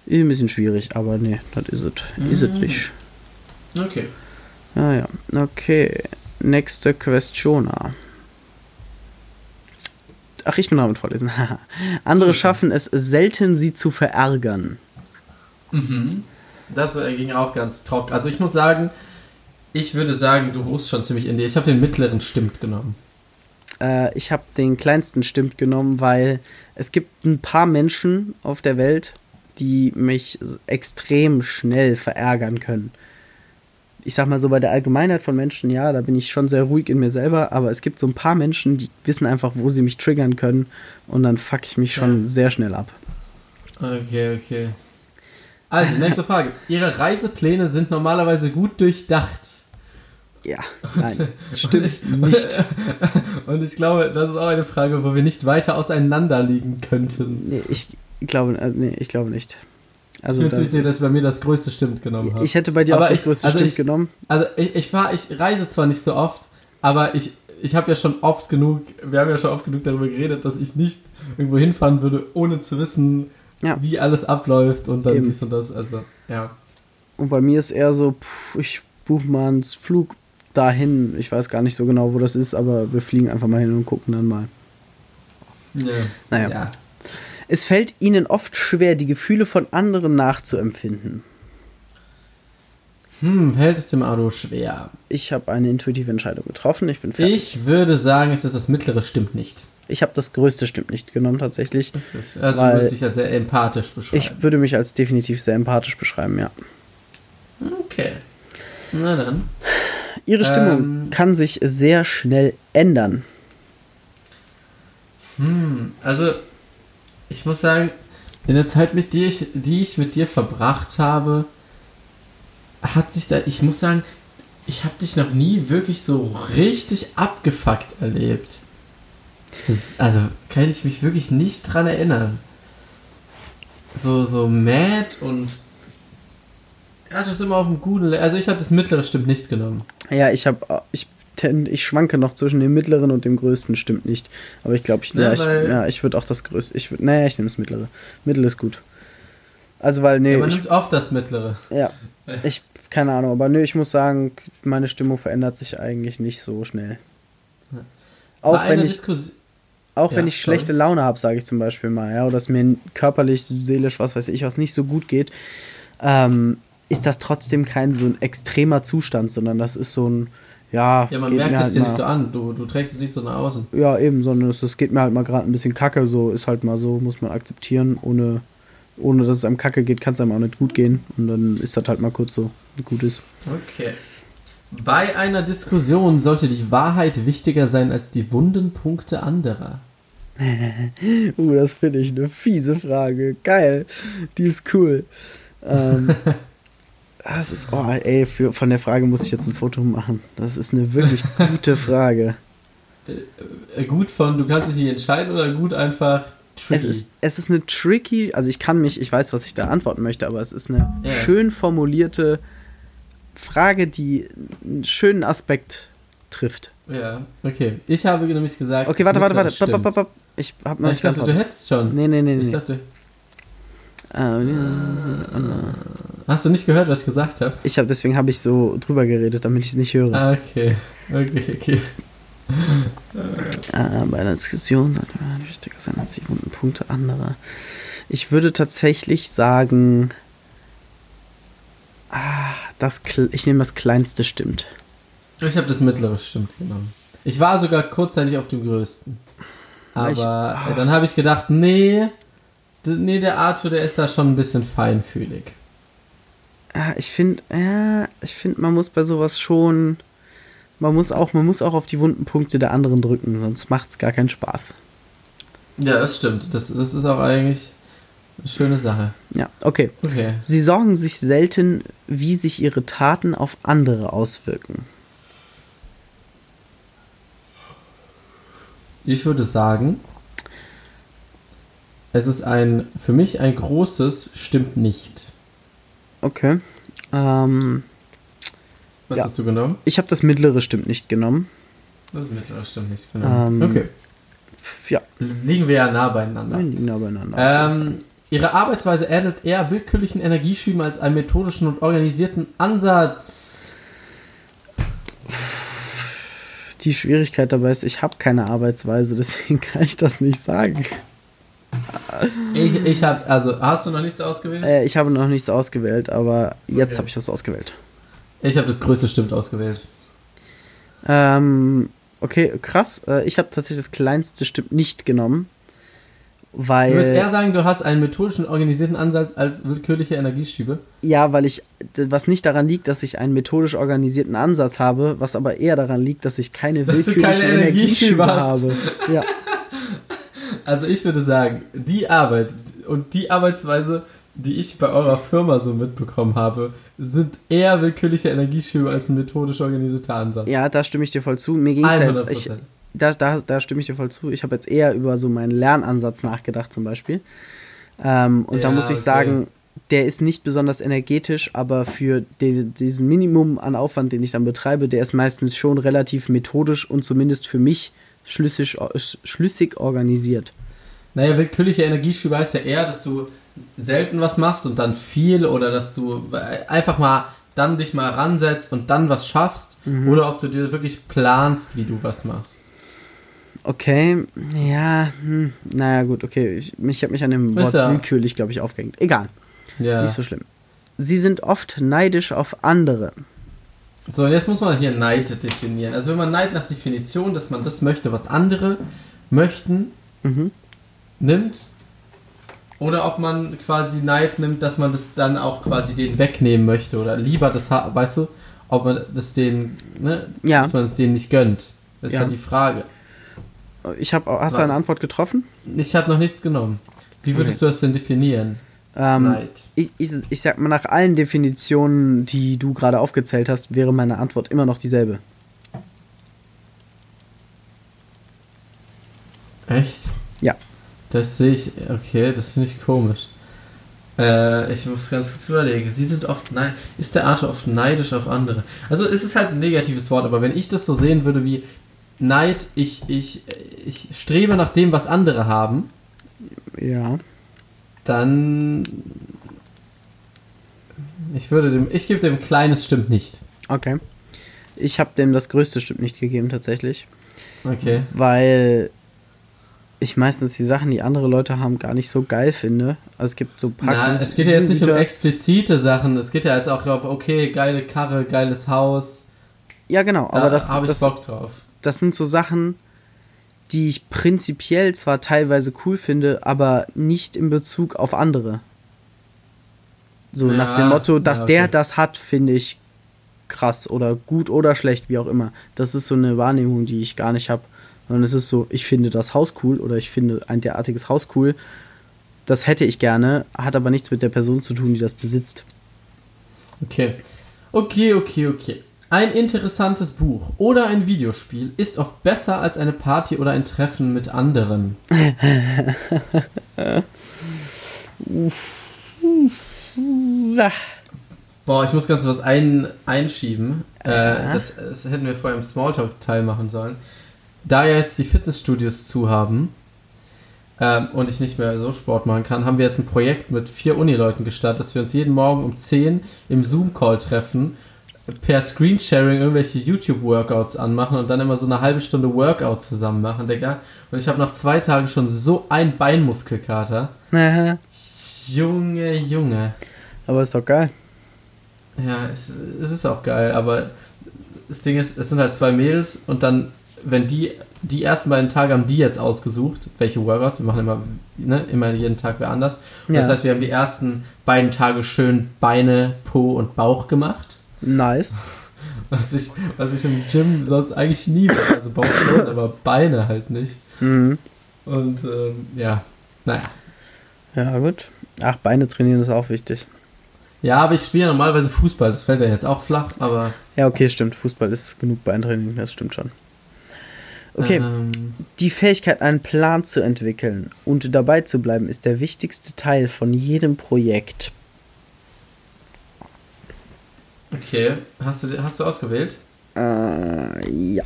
ist ein bisschen schwierig, aber nee, das ist es. Ist es Mhm. nicht. Okay. Ja, ja. Okay. Nächste Question. Ach, ich bin dran mit vorlesen. Andere schaffen es selten, sie zu verärgern. Mhm. Das äh, ging auch ganz trocken. Also ich muss sagen, ich würde sagen, du ruhst schon ziemlich in dir. Ich habe den mittleren stimmt genommen. Äh, ich habe den kleinsten Stimmt genommen, weil es gibt ein paar Menschen auf der Welt, die mich extrem schnell verärgern können. Ich sag mal so, bei der Allgemeinheit von Menschen, ja, da bin ich schon sehr ruhig in mir selber, aber es gibt so ein paar Menschen, die wissen einfach, wo sie mich triggern können und dann fuck ich mich schon Ja. sehr schnell ab. Okay, okay. Also, nächste Frage. Ihre Reisepläne sind normalerweise gut durchdacht. Ja, nein, stimmt nicht. Und ich glaube, das ist auch eine Frage, wo wir nicht weiter auseinander liegen könnten. Nee, ich glaube, äh, nee, ich glaube nicht. Also ich bin ziemlich sicher, dass bei mir das größte Stimmt genommen hat. Ich hätte bei dir aber auch das ich, größte also Stimmt ich, genommen. Also ich, ich fahr, ich reise zwar nicht so oft, aber ich, ich habe ja schon oft genug, wir haben ja schon oft genug darüber geredet, dass ich nicht irgendwo hinfahren würde, ohne zu wissen, Ja. wie alles abläuft und dann Eben. dies und das. Also, ja. Und bei mir ist eher so, pff, ich buche mal einen Flug dahin. Ich weiß gar nicht so genau, wo das ist, aber wir fliegen einfach mal hin und gucken dann mal. ja. Naja. Ja. Es fällt ihnen oft schwer, die Gefühle von anderen nachzuempfinden. Hm, fällt es dem Auto schwer. Ich habe eine intuitive Entscheidung getroffen. Ich bin fertig. Ich würde sagen, es ist das mittlere stimmt nicht. Ich habe das größte stimmt nicht genommen tatsächlich. Das ist, also du würdest dich als sehr empathisch beschreiben. Ich würde mich als definitiv sehr empathisch beschreiben, ja. okay. Na dann. Ihre Stimmung Ähm. kann sich sehr schnell ändern. Hm, also ich muss sagen, in der Zeit, mit dir ich, die ich mit dir verbracht habe, hat sich da, ich muss sagen, ich habe dich noch nie wirklich so richtig abgefuckt erlebt. Das, also kann ich mich wirklich nicht dran erinnern. So, so mad und ja, das ist immer auf dem guten, Le also ich habe das mittlere stimmt nicht genommen. Ja, ich habe ich tend, ich schwanke noch zwischen dem mittleren und dem größten, stimmt nicht. Aber ich glaube, ich, Ja, ja, ich, ja, ich würde auch das größte. Ich würd, naja, ich nehme das mittlere. Mittel ist gut. Also weil nee, Ja, man ich, nimmt oft das mittlere. ja, ich keine Ahnung, aber nö, ich muss sagen, meine Stimmung verändert sich eigentlich nicht so schnell. Auch wenn ich Diskussion. auch Ja, wenn ich schlechte sorry. Laune habe, sage ich zum Beispiel mal, ja, oder es mir körperlich, seelisch, was weiß ich, was nicht so gut geht, ähm, ist das trotzdem kein so ein extremer Zustand, sondern das ist so ein, ja, Ja, man merkt es halt dir nicht so an. Du, du trägst es nicht so nach außen. Ja, eben, sondern es, es geht mir halt mal gerade ein bisschen kacke, so ist halt mal so, muss man akzeptieren, ohne, ohne dass es einem kacke geht, kann es einem auch nicht gut gehen und dann ist das halt mal kurz so, wie gut ist. Okay. Bei einer Diskussion sollte die Wahrheit wichtiger sein als die wunden Punkte anderer. Uh, das finde ich eine fiese Frage. Geil. Die ist cool. Ähm, das ist, oh, ey, für, von der Frage muss ich jetzt ein Foto machen. Das ist eine wirklich gute Frage. Äh, Gut von, du kannst dich nicht entscheiden oder gut einfach tricky. Es ist, es ist eine tricky, also ich kann mich, ich weiß, was ich da antworten möchte, aber es ist eine Ja. schön formulierte Frage, die einen schönen Aspekt trifft. ja, okay. Ich habe nämlich gesagt. Okay, warte, warte, warte. Stimmt. bap, bap. Ich habe noch Ich dachte, du hättest schon. Nee, nee, nee, Ich nee. dachte, hast du nicht gehört, was ich gesagt habe? Ich habe deswegen habe ich so drüber geredet, damit ich es nicht höre. Ah, okay. Okay, okay. Äh, bei einer Diskussion sollte man wichtiger sein als die wunden Punkte anderer. Ich würde tatsächlich sagen, ah, das, ich nehme das kleinste stimmt. Ich habe das mittlere stimmt genommen. Ich war sogar kurzzeitig auf dem größten. Aber Ich- äh, dann habe ich gedacht, nee, nee, der Arthur, der ist da schon ein bisschen feinfühlig. Ah, ich finde, ja, ich finde, man muss bei sowas schon, man muss auch, man muss auch auf die wunden Punkte der anderen drücken, sonst macht es gar keinen Spaß. Ja, das stimmt. Das, das ist auch eigentlich eine schöne Sache. Ja, okay. Okay. Sie sorgen sich selten, wie sich ihre Taten auf andere auswirken. Ich würde sagen, es ist ein, für mich ein großes, stimmt nicht. Okay. Ähm, Was Ja. hast du genommen? ich habe das mittlere stimmt nicht genommen. Das mittlere stimmt nicht genommen. Ähm, okay. Ja, Das liegen wir ja nah beieinander. wir liegen nah beieinander. Ähm, ihre Arbeitsweise ähnelt eher willkürlichen Energieschüben als einem methodischen und organisierten Ansatz. Die Schwierigkeit dabei ist, ich habe keine Arbeitsweise, deswegen kann ich das nicht sagen. Ich, ich habe, also, hast du noch nichts ausgewählt? Äh, ich habe noch nichts ausgewählt, aber jetzt Okay. habe ich das ausgewählt. Ich habe das größte stimmt ausgewählt. Ähm, okay, krass. Äh, ich habe tatsächlich das kleinste Stimmt nicht genommen, weil Du würdest eher sagen, du hast einen methodischen, organisierten Ansatz als willkürliche Energieschübe. ja, weil ich was nicht daran liegt, dass ich einen methodisch organisierten Ansatz habe, was aber eher daran liegt, dass ich keine Dass willkürlichen keine Energieschübe hast. habe. Ja, Also ich würde sagen, die Arbeit und die Arbeitsweise, die ich bei eurer Firma so mitbekommen habe, sind eher willkürliche Energieschübe als ein methodisch organisierter Ansatz. Ja, da stimme ich dir voll zu. Mir ging es jetzt, ich, da, da, da stimme ich dir voll zu. Ich habe jetzt eher über so meinen Lernansatz nachgedacht zum Beispiel. Ähm, und ja, da muss ich okay. sagen, der ist nicht besonders energetisch, aber für den, diesen Minimum an Aufwand, den ich dann betreibe, der ist meistens schon relativ methodisch und zumindest für mich schlüssig, schlüssig organisiert. Naja, willkürliche Energieschübe heißt ja eher, dass du selten was machst und dann viel oder dass du einfach mal dann dich mal ransetzt und dann was schaffst mhm. oder ob du dir wirklich planst, wie du was machst. Okay, ja, hm, naja, gut, okay. Ich, ich habe mich an dem Wort ja. willkürlich, glaube ich, aufgehängt. Egal. Ja. Nicht so schlimm. Sie sind oft neidisch auf andere. So, jetzt muss man hier Neid definieren. Also wenn man Neid nach Definition, dass man das möchte, was andere möchten, mhm. nimmt, oder ob man quasi Neid nimmt, dass man das dann auch quasi denen wegnehmen möchte oder lieber das, weißt du, ob man das denen, ne, ja. dass man es denen nicht gönnt. Das ist ja. halt die Frage. Ich habe, hast du eine Antwort getroffen? Ich habe noch nichts genommen. Wie würdest okay. du das denn definieren? Ähm, ich, ich, ich sag mal, nach allen Definitionen, die du gerade aufgezählt hast, wäre meine Antwort immer noch dieselbe. Echt? Ja. Das sehe ich, okay, das finde ich komisch. Äh, ich muss ganz kurz überlegen. Sie sind oft nein. Ist der Arthur oft neidisch auf andere? Also es ist halt ein negatives Wort, aber wenn ich das so sehen würde wie Neid, ich, ich, ich strebe nach dem, was andere haben. Ja dann. Ich würde dem. Ich gebe dem kleines stimmt nicht. Okay. Ich habe dem das größte stimmt nicht gegeben, tatsächlich. Okay. Weil ich meistens die Sachen, die andere Leute haben, gar nicht so geil finde. Also es gibt so Packungen. Es geht ja jetzt nicht um explizite Sachen. Es geht ja jetzt auch auf, okay, geile Karre, geiles Haus. Ja, genau. Da aber das habe ich das, Bock drauf. Das sind so Sachen, die ich prinzipiell zwar teilweise cool finde, aber nicht in Bezug auf andere. So ja, nach dem Motto, dass ja, okay. der das hat, finde ich krass oder gut oder schlecht, wie auch immer. Das ist so eine Wahrnehmung, die ich gar nicht habe. Sondern es ist so, ich finde das Haus cool oder ich finde ein derartiges Haus cool. Das hätte ich gerne, hat aber nichts mit der Person zu tun, die das besitzt. Okay. Okay, okay, okay. Ein interessantes Buch oder ein Videospiel ist oft besser als eine Party oder ein Treffen mit anderen. Boah, ich muss ganz was ein, einschieben. Äh, das, das, hätten wir vorher im Smalltalk-Teil machen sollen. Da ja jetzt die Fitnessstudios zu haben ähm, und ich nicht mehr so Sport machen kann, haben wir jetzt ein Projekt mit vier Unileuten gestartet, dass wir uns jeden Morgen um 10 im Zoom-Call treffen per Screensharing irgendwelche YouTube-Workouts anmachen und dann immer so eine halbe Stunde Workout zusammen machen, Digga. Und ich habe nach zwei Tagen schon so ein Beinmuskelkater. Aha. Junge, Junge. Aber ist doch geil. Ja, es, es ist auch geil, aber das Ding ist, es sind halt zwei Mädels und dann, wenn die, die ersten beiden Tage haben die jetzt ausgesucht, welche Workouts, wir machen immer, ne, immer jeden Tag wer anders. Ja. Das heißt, wir haben die ersten beiden Tage schön Beine, Po und Bauch gemacht. Nice. Was ich, was ich im Gym sonst eigentlich nie mache. Also Bauch schon, aber Beine halt nicht. Mhm. Und ähm, ja, naja. Ja, gut. Ach, Beine trainieren ist auch wichtig. Ja, aber ich spiele normalerweise Fußball. Das fällt ja jetzt auch flach, aber. Ja, okay, stimmt. Fußball ist genug Beintraining, das stimmt schon. Okay. Ähm, die Fähigkeit, einen Plan zu entwickeln und dabei zu bleiben, ist der wichtigste Teil von jedem Projekt. Okay, hast du, hast du ausgewählt? Äh, ja.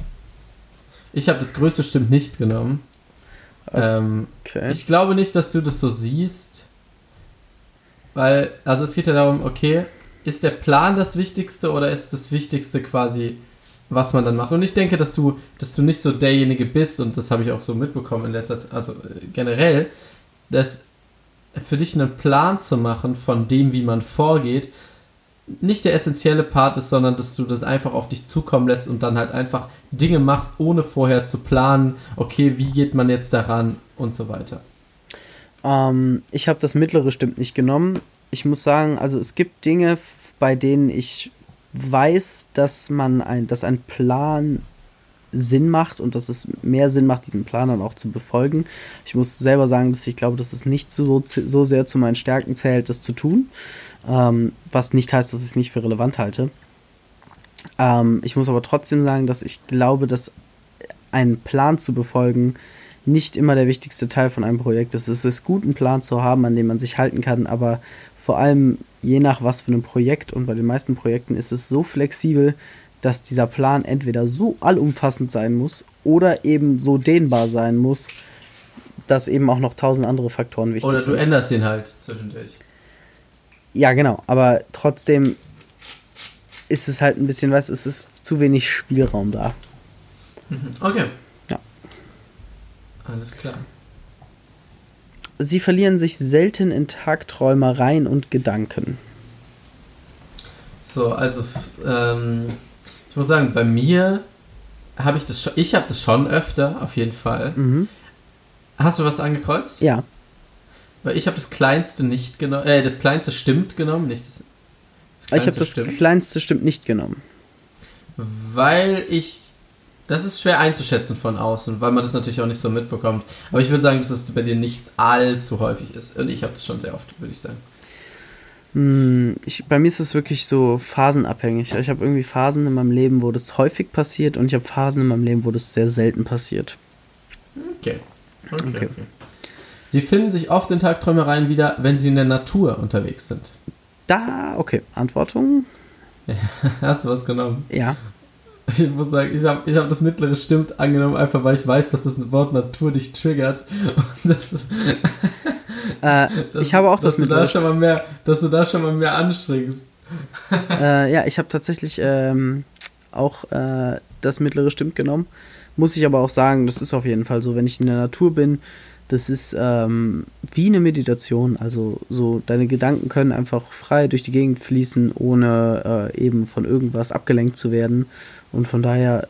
Ich habe das größte stimmt nicht genommen. Ähm, okay. ich glaube nicht, dass du das so siehst. Weil, also es geht ja darum, okay, ist der Plan das Wichtigste oder ist das Wichtigste quasi, was man dann macht? Und ich denke, dass du, dass du nicht so derjenige bist, und das habe ich auch so mitbekommen in letzter Zeit, also äh, generell, dass für dich einen Plan zu machen von dem, wie man vorgeht, nicht der essentielle Part ist, sondern dass du das einfach auf dich zukommen lässt und dann halt einfach Dinge machst, ohne vorher zu planen, okay, wie geht man jetzt daran und so weiter. Ähm, ich habe das mittlere stimmt nicht genommen. Ich muss sagen, also es gibt Dinge, bei denen ich weiß, dass man ein, dass ein Plan Sinn macht und dass es mehr Sinn macht, diesen Plan dann auch zu befolgen. Ich muss selber sagen, dass ich glaube, dass es nicht so, so sehr zu meinen Stärken zählt, das zu tun. Ähm, was nicht heißt, dass ich es nicht für relevant halte. Ähm, ich muss aber trotzdem sagen, dass ich glaube, dass einen Plan zu befolgen nicht immer der wichtigste Teil von einem Projekt ist. Es ist gut, einen Plan zu haben, an dem man sich halten kann, aber vor allem je nach was für einem Projekt und bei den meisten Projekten ist es so flexibel, dass dieser Plan entweder so allumfassend sein muss oder eben so dehnbar sein muss, dass eben auch noch tausend andere Faktoren wichtig Oder sind. du änderst ihn halt zwischendurch. Ja, genau, aber trotzdem ist es halt ein bisschen was, es ist zu wenig Spielraum da. Mhm. Okay. Ja. Alles klar. Sie verlieren sich selten in Tagträumereien und Gedanken. So, also ähm, ich muss sagen, bei mir habe ich das schon, ich habe das schon öfter, auf jeden Fall. Mhm. Hast du was angekreuzt? Ja, Weil ich habe das kleinste nicht genommen, äh, das kleinste stimmt genommen, nicht das, das ich habe das stimmt. kleinste stimmt nicht genommen. Weil ich. Das ist schwer einzuschätzen von außen, weil man das natürlich auch nicht so mitbekommt. Aber ich würde sagen, dass es bei dir nicht allzu häufig ist. Und ich habe das schon sehr oft, würde ich sagen. Hm, Ich, bei mir ist es wirklich so phasenabhängig. Ich habe irgendwie Phasen in meinem Leben, wo das häufig passiert und ich habe Phasen in meinem Leben, wo das sehr selten passiert. Okay. Okay, Okay. okay. Sie finden sich oft in Tagträumereien wieder, wenn sie in der Natur unterwegs sind. Da, okay, Antwortung? Hast du was genommen? Ja. Ich muss sagen, ich habe ich hab das mittlere Stimmt angenommen, einfach weil ich weiß, dass das Wort Natur dich triggert. Das, Äh, dass, ich habe auch dass das du da mittlere schon mal mehr, dass du da schon mal mehr anstrengst. äh, ja, ich habe tatsächlich ähm, auch äh, das mittlere Stimmt genommen. Muss ich aber auch sagen, das ist auf jeden Fall so, wenn ich in der Natur bin, das ist ähm, wie eine Meditation. Also so, deine Gedanken können einfach frei durch die Gegend fließen, ohne äh, eben von irgendwas abgelenkt zu werden. Und von daher,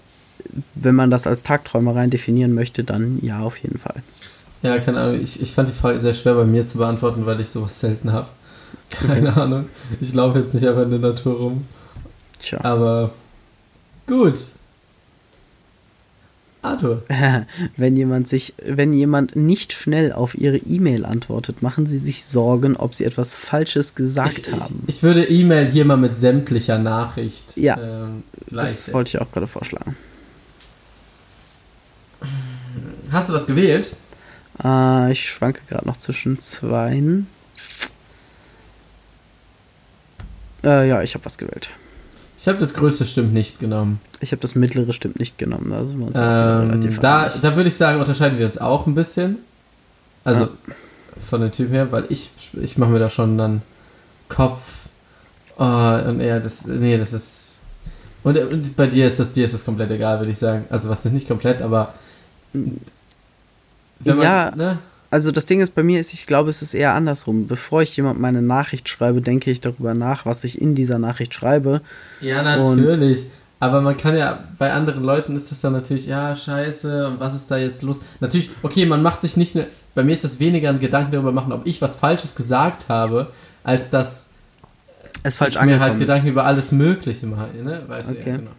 wenn man das als Tagträumereien definieren möchte, dann ja, auf jeden Fall. Ja, keine Ahnung. Ich, ich fand die Frage sehr schwer bei mir zu beantworten, weil ich sowas selten habe. Keine Ahnung. Ich laufe jetzt nicht einfach in der Natur rum. Tja. Aber gut. Arthur. wenn jemand sich, wenn jemand nicht schnell auf ihre E-Mail antwortet, machen sie sich Sorgen, ob sie etwas Falsches gesagt Ich, ich, haben. ich würde E-Mail hier mal mit sämtlicher Nachricht. Ja, ähm, das wollte ich auch gerade vorschlagen. Hast du was gewählt? Äh, ich schwanke gerade noch zwischen zweien. Äh, ja, ich habe was gewählt. Ich habe das größte stimmt nicht genommen. Ich habe das mittlere stimmt nicht genommen. Wieder Ähm, relativ da da würde ich sagen, unterscheiden wir uns auch ein bisschen. Also von dem Typ her, weil ich, ich mache mir da schon dann Kopf. Oh, und ja, das. Nee, das ist. Und, und bei dir ist das, dir ist das komplett egal, würde ich sagen. Also was ist nicht komplett, aber. Wenn man, Ja. Ne? Also das Ding ist bei mir ist, ich glaube, es ist eher andersrum. Bevor ich jemand meine Nachricht schreibe, denke ich darüber nach, was ich in dieser Nachricht schreibe. Ja, natürlich. Aber man kann ja, bei anderen Leuten ist das dann natürlich, ja, scheiße, und was ist da jetzt los? Natürlich, okay, man macht sich nicht, ne, bei mir ist das weniger ein Gedanken darüber machen, ob ich was Falsches gesagt habe, als dass Es falsch ich mir halt angekommen ist. Gedanken über alles Mögliche mache, ne? Weißt du, Okay. ja, genau.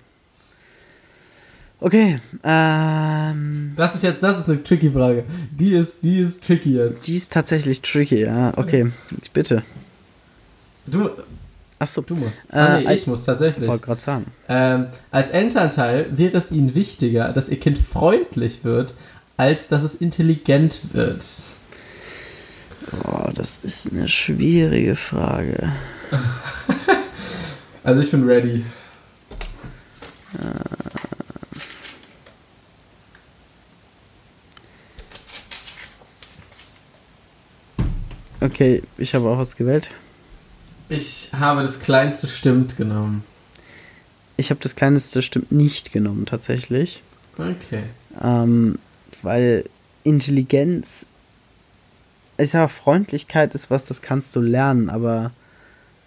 Okay, ähm, Das ist jetzt, das ist eine tricky Frage. Die ist, die ist tricky jetzt. die ist tatsächlich tricky, ja. Okay, ich bitte. Du, Achso, du musst. Äh, ah, nee, ich ich- muss tatsächlich. wollte gerade sagen. Ähm, als Elternteil wäre es ihnen wichtiger, dass ihr Kind freundlich wird, als dass es intelligent wird. Oh, das ist eine schwierige Frage. Also ich bin ready. Okay, ich habe auch was gewählt. Ich habe das kleinste stimmt genommen. Ich habe das kleinste stimmt nicht genommen, tatsächlich. Okay. Ähm, weil Intelligenz, ich sag, Freundlichkeit ist was, das kannst du lernen, aber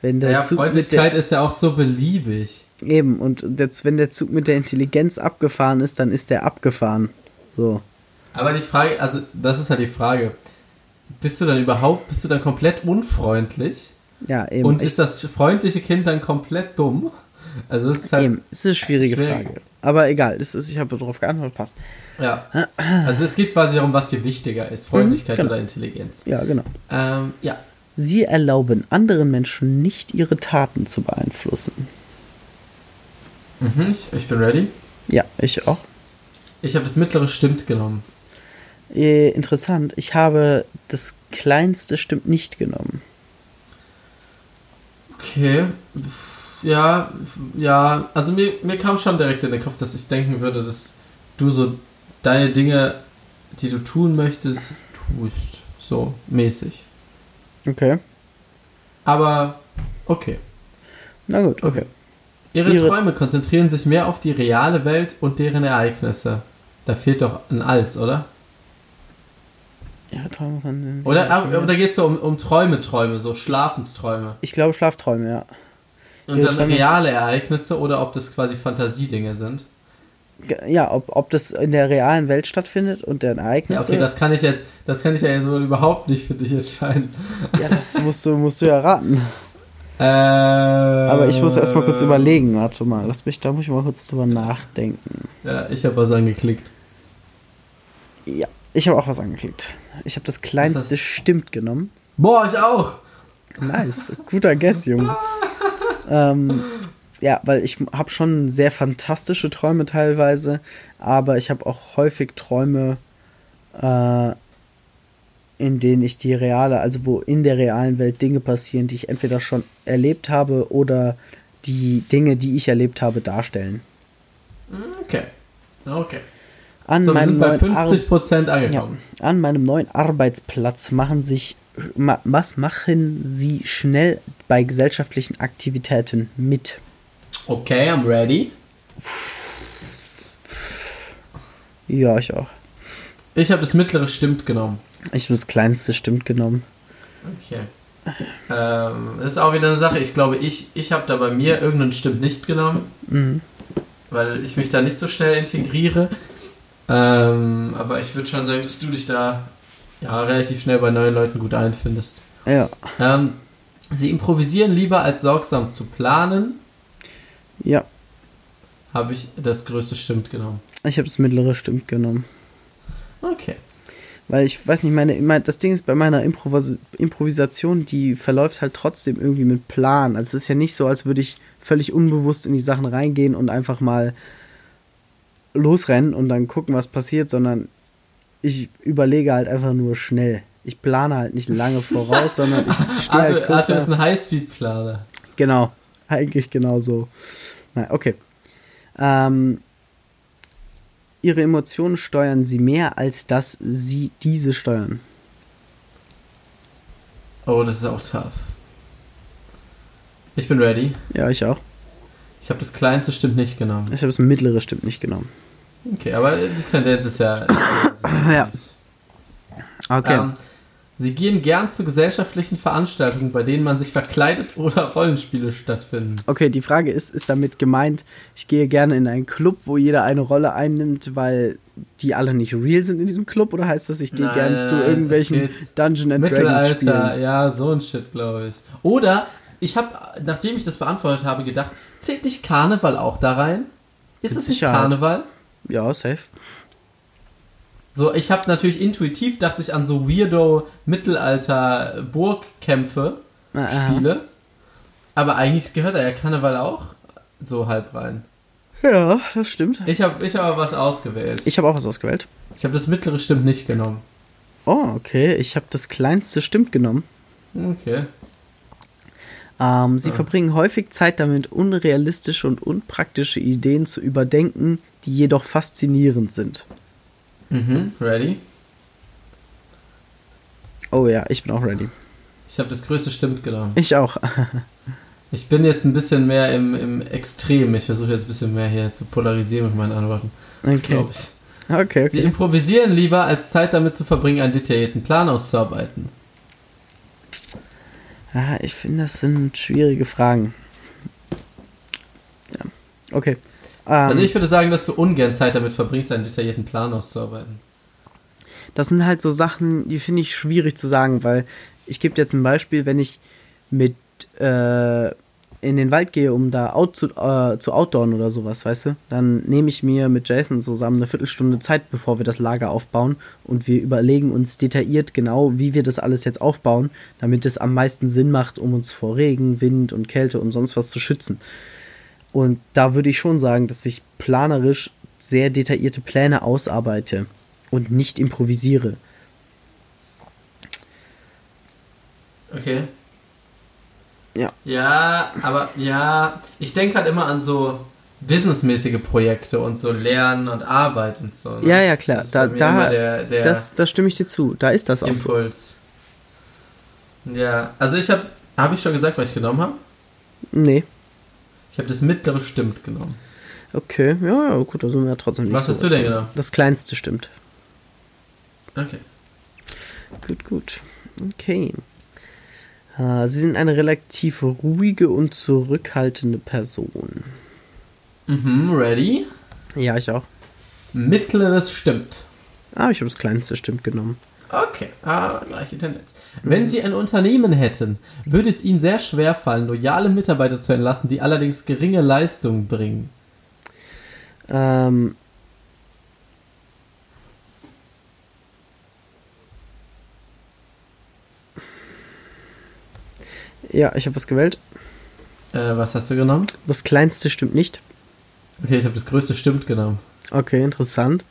wenn der Ja, Zug Freundlichkeit ist ja auch so beliebig. der, eben, und der, wenn der Zug mit der Intelligenz abgefahren ist, dann ist der abgefahren. So. Aber die Frage, also das ist ja die Frage. Bist du dann überhaupt, bist du dann komplett unfreundlich? Ja, eben. Und ist das freundliche Kind dann komplett dumm? Also es ist halt. Eben, es ist eine schwierige schwierig. Frage. Aber egal, ist, ich habe darauf geantwortet, passt. Ja. Also es geht quasi darum, was dir wichtiger ist, Freundlichkeit genau. oder Intelligenz. Ja, genau. Ähm, ja. Sie erlauben anderen Menschen nicht ihre Taten zu beeinflussen. Mhm, ich, ich bin ready. Ja, ich auch. Ich habe das mittlere stimmt genommen. Äh, interessant, ich habe das kleinste stimmt nicht genommen. Okay. Ja, ja, also mir, mir kam schon direkt in den Kopf, dass ich denken würde, dass du so deine Dinge, die du tun möchtest, tust. So mäßig. Okay. Aber okay. Na gut, okay. Okay. Ihre, Ihre- Träume konzentrieren sich mehr auf die reale Welt und deren Ereignisse. Da fehlt doch ein Als, oder? Ja, Träume von Oder, aber, aber da geht es so um, um Träume, Träume, so Schlafensträume. Ich glaube Schlafträume, ja. Und Ihre dann Träume- reale Ereignisse oder ob das quasi Fantasiedinge sind. Ja, ob, ob das in der realen Welt stattfindet und deren Ja, Ereignisse. okay, das kann ich jetzt, das kann ich ja jetzt wohl überhaupt nicht für dich entscheiden. ja, das musst du, musst du ja raten. Äh, Aber ich muss erst mal kurz überlegen, warte mal. Lass mich, da muss ich mal kurz drüber nachdenken. Ja, ich habe was angeklickt. Ja, ich habe auch was angeklickt. Ich habe das kleinste stimmt genommen. Boah, ich auch! Nice, guter Guess, Junge. ähm, ja, weil ich habe schon sehr fantastische Träume teilweise, aber ich habe auch häufig Träume, äh, in denen ich die reale, also wo in der realen Welt Dinge passieren, die ich entweder schon erlebt habe oder die Dinge, die ich erlebt habe, darstellen. Okay. Okay. An So, wir meinem sind bei neuen Ar- 50% Ja, angekommen. an meinem neuen Arbeitsplatz machen sich ma, was machen Sie schnell bei gesellschaftlichen Aktivitäten mit? Okay, I'm ready. Ja, ich auch. Ich habe das mittlere stimmt genommen. Ich habe das kleinste stimmt genommen. Okay. Ähm, das ist auch wieder eine Sache. Ich glaube, ich, ich habe da bei mir irgendeinen stimmt nicht genommen, Mhm. weil ich mich da nicht so schnell integriere. Ähm, aber ich würde schon sagen, dass du dich da ja, relativ schnell bei neuen Leuten gut einfindest. Ja. Ähm, sie improvisieren lieber als sorgsam zu planen. Ja. Habe ich das größte stimmt genommen. Ich habe das mittlere stimmt genommen. Okay. Weil ich weiß nicht, meine, mein, das Ding ist bei meiner Improvis Improvisation, die verläuft halt trotzdem irgendwie mit Plan. Also es ist ja nicht so, als würde ich völlig unbewusst in die Sachen reingehen und einfach mal losrennen und dann gucken, was passiert, sondern ich überlege halt einfach nur schnell. Ich plane halt nicht lange voraus, sondern ich stehe halt Arthur, kurz Arthur ist ein Highspeed-Planer. Genau, eigentlich genau so. Na, okay. Ähm, ihre Emotionen steuern sie mehr, als dass sie diese steuern. Oh, das ist auch tough. Ich bin ready. Ja, ich auch. Ich habe das kleinste stimmt nicht genommen. Ich habe das mittlere stimmt nicht genommen. Okay, aber die Tendenz ist ja. Ja. Okay. Ähm, sie gehen gern zu gesellschaftlichen Veranstaltungen, bei denen man sich verkleidet oder Rollenspiele stattfinden. Okay, die Frage ist, ist damit gemeint, ich gehe gerne in einen Club, wo jeder eine Rolle einnimmt, weil die alle nicht real sind in diesem Club? Oder heißt das, ich gehe gerne zu irgendwelchen Dungeon and Dragons Mittelalter, Spielen? ja, so ein Shit, glaube ich. Oder ich habe, nachdem ich das beantwortet habe, gedacht, zählt nicht Karneval auch da rein? Ist es nicht. Karneval? Ja, safe. So, ich habe natürlich intuitiv dachte ich an so weirdo Mittelalter Burgkämpfe. Spiele, aber eigentlich gehört da ja Karneval auch so halb rein. Ja, das stimmt. Ich habe ich hab aber was ausgewählt. Ich habe auch was ausgewählt. Ich habe das mittlere stimmt nicht genommen. Oh, okay. Ich habe das kleinste stimmt genommen. Okay. Ähm, sie Ja. verbringen häufig Zeit damit, unrealistische und unpraktische Ideen zu überdenken, die jedoch faszinierend sind. Mhm, ready. Oh ja, ich bin auch ready. Ich habe das größte stimmt genommen. Ich auch. Ich bin jetzt ein bisschen mehr im, im Extrem. Ich versuche jetzt ein bisschen mehr hier zu polarisieren mit meinen Antworten. Okay. Ich. Okay, Sie okay. improvisieren lieber, als Zeit damit zu verbringen, einen detaillierten Plan auszuarbeiten. Ah, ich finde, das sind schwierige Fragen. Ja. Okay. Ähm, Also ich würde sagen, dass du ungern Zeit damit verbringst, einen detaillierten Plan auszuarbeiten. das sind halt so Sachen, die finde ich schwierig zu sagen, weil ich gebe dir jetzt ein Beispiel, wenn ich mit, äh, in den Wald gehe, um da out zu, äh, zu outdooren oder sowas, weißt du, dann nehme ich mir mit Jason zusammen eine Viertelstunde Zeit, bevor wir das Lager aufbauen und wir überlegen uns detailliert genau, wie wir das alles jetzt aufbauen, damit es am meisten Sinn macht, um uns vor Regen, Wind und Kälte und sonst was zu schützen. Und da würde ich schon sagen, dass ich planerisch sehr detaillierte Pläne ausarbeite und nicht improvisiere. Okay. Ja. Ja, aber ja, ich denke halt immer an so businessmäßige Projekte und so Lernen und Arbeit und so. Ne? Ja, ja, klar. Das Da, da, der, der das, da stimme ich dir zu. Da ist das auch so. Impuls. Ja, also ich habe, habe ich schon gesagt, was ich genommen habe? Nee. Ich habe das mittlere stimmt genommen. Okay, ja, ja, gut, da sind wir ja trotzdem nicht Was so hast du denn genommen? Das kleinste stimmt. Okay. Gut, gut. Okay. Äh, Sie sind eine relativ ruhige und zurückhaltende Person. Mhm, ready? Ja, ich auch. Mittleres stimmt. Ah, ich habe das kleinste stimmt genommen. Okay, ah, gleiche Tendenz. Wenn Sie ein Unternehmen hätten, würde es Ihnen sehr schwer fallen, loyale Mitarbeiter zu entlassen, die allerdings geringe Leistung bringen. Ähm. Ja, ich habe was gewählt. Äh, was hast du genommen? Das kleinste stimmt nicht. Okay, ich habe das größte stimmt genommen. Okay, interessant.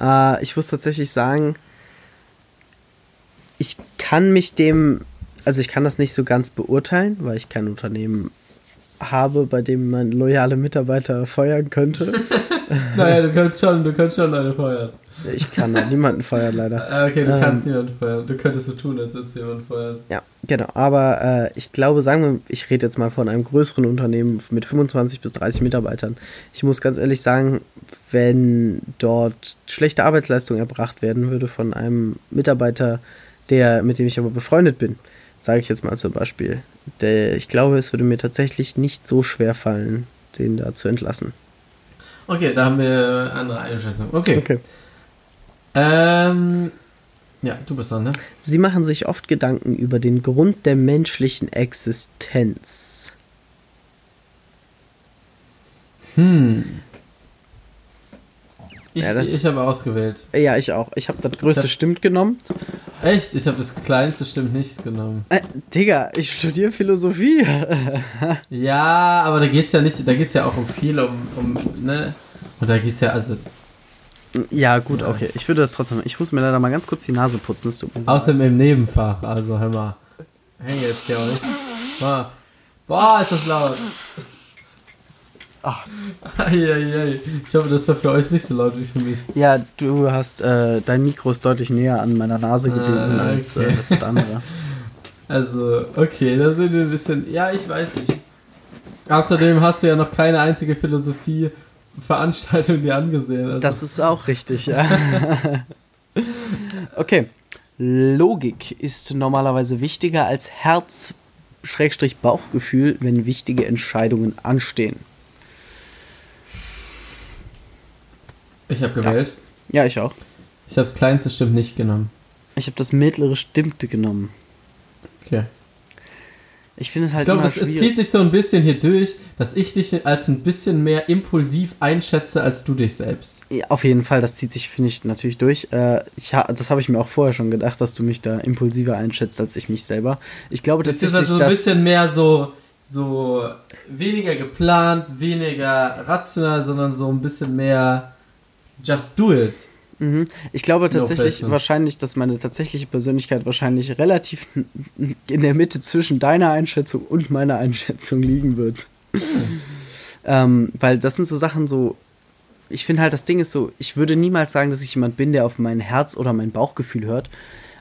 Äh, ich muss tatsächlich sagen, ich kann mich dem, also ich kann das nicht so ganz beurteilen, weil ich kein Unternehmen habe, bei dem man loyale Mitarbeiter feuern könnte. naja, du kannst schon, du kannst schon eine feuern. Ich kann niemanden feuern, leider. Ah, Okay, du Ähm. kannst niemanden feuern. Du könntest so tun, als würdest du jemanden feuern. Ja, genau. Aber äh, ich glaube, sagen wir, ich rede jetzt mal von einem größeren Unternehmen mit 25 bis 30 Mitarbeitern. Ich muss ganz ehrlich sagen, wenn dort schlechte Arbeitsleistung erbracht werden würde von einem Mitarbeiter, der, mit dem ich aber befreundet bin, sage ich jetzt mal zum Beispiel, der, ich glaube, es würde mir tatsächlich nicht so schwer fallen, den da zu entlassen. Okay, da haben wir andere Einschätzung. Okay. Okay. Ähm, ja, du bist dran, ne? Sie machen sich oft Gedanken über den Grund der menschlichen Existenz. Hm. Ich, Ja, das- ich habe ausgewählt. Ja, ich auch. Ich habe das größte hab- Stimmt genommen. Echt? Ich habe das kleinste stimmt nicht genommen. Äh, Digga, ich studiere Philosophie. Ja, aber da geht's ja nicht, da geht's ja auch um viel, um, um ne? Und da geht's ja, also, ja, gut, okay. Ich würde das trotzdem. Ich muss mir leider mal ganz kurz die Nase putzen. Leid. außerdem im Nebenfach, also hör mal. Häng jetzt hier auch nicht. Boah ist das laut. Ach. Eieiei. Ich hoffe, das war für euch nicht so laut wie für mich. Ja, du hast, äh, dein Mikro ist deutlich näher an meiner Nase gewesen Ah, als okay. äh, das andere. Also, okay, da sind wir ein bisschen. Ja, ich weiß nicht. Außerdem hast du ja noch keine einzige Philosophie-Veranstaltung dir angesehen. Also, Das ist auch richtig, ja. okay. Logik ist normalerweise wichtiger als Herz-Bauchgefühl, wenn wichtige Entscheidungen anstehen. Ich habe gewählt. Ja, ich auch. Ich habe das kleinste stimmt nicht genommen. Ich habe das mittlere Stimmte genommen. Okay. Ich finde es halt Ich glaube, es, zieht sich so ein bisschen hier durch, dass ich dich als ein bisschen mehr impulsiv einschätze als du dich selbst. Ja, auf jeden Fall, das zieht sich, finde ich, natürlich durch. Äh, ich ha das habe ich mir auch vorher schon gedacht, dass du mich da impulsiver einschätzt als ich mich selber. Ich glaube Das ist tatsächlich, also so ein dass bisschen mehr so, so weniger geplant, weniger rational, sondern so ein bisschen mehr just do it. Mhm. Ich glaube No tatsächlich placement. wahrscheinlich, dass meine tatsächliche Persönlichkeit wahrscheinlich relativ in der Mitte zwischen deiner Einschätzung und meiner Einschätzung liegen wird. ähm, weil das sind so Sachen so. Ich finde halt, das Ding ist so, ich würde niemals sagen, dass ich jemand bin, der auf mein Herz oder mein Bauchgefühl hört,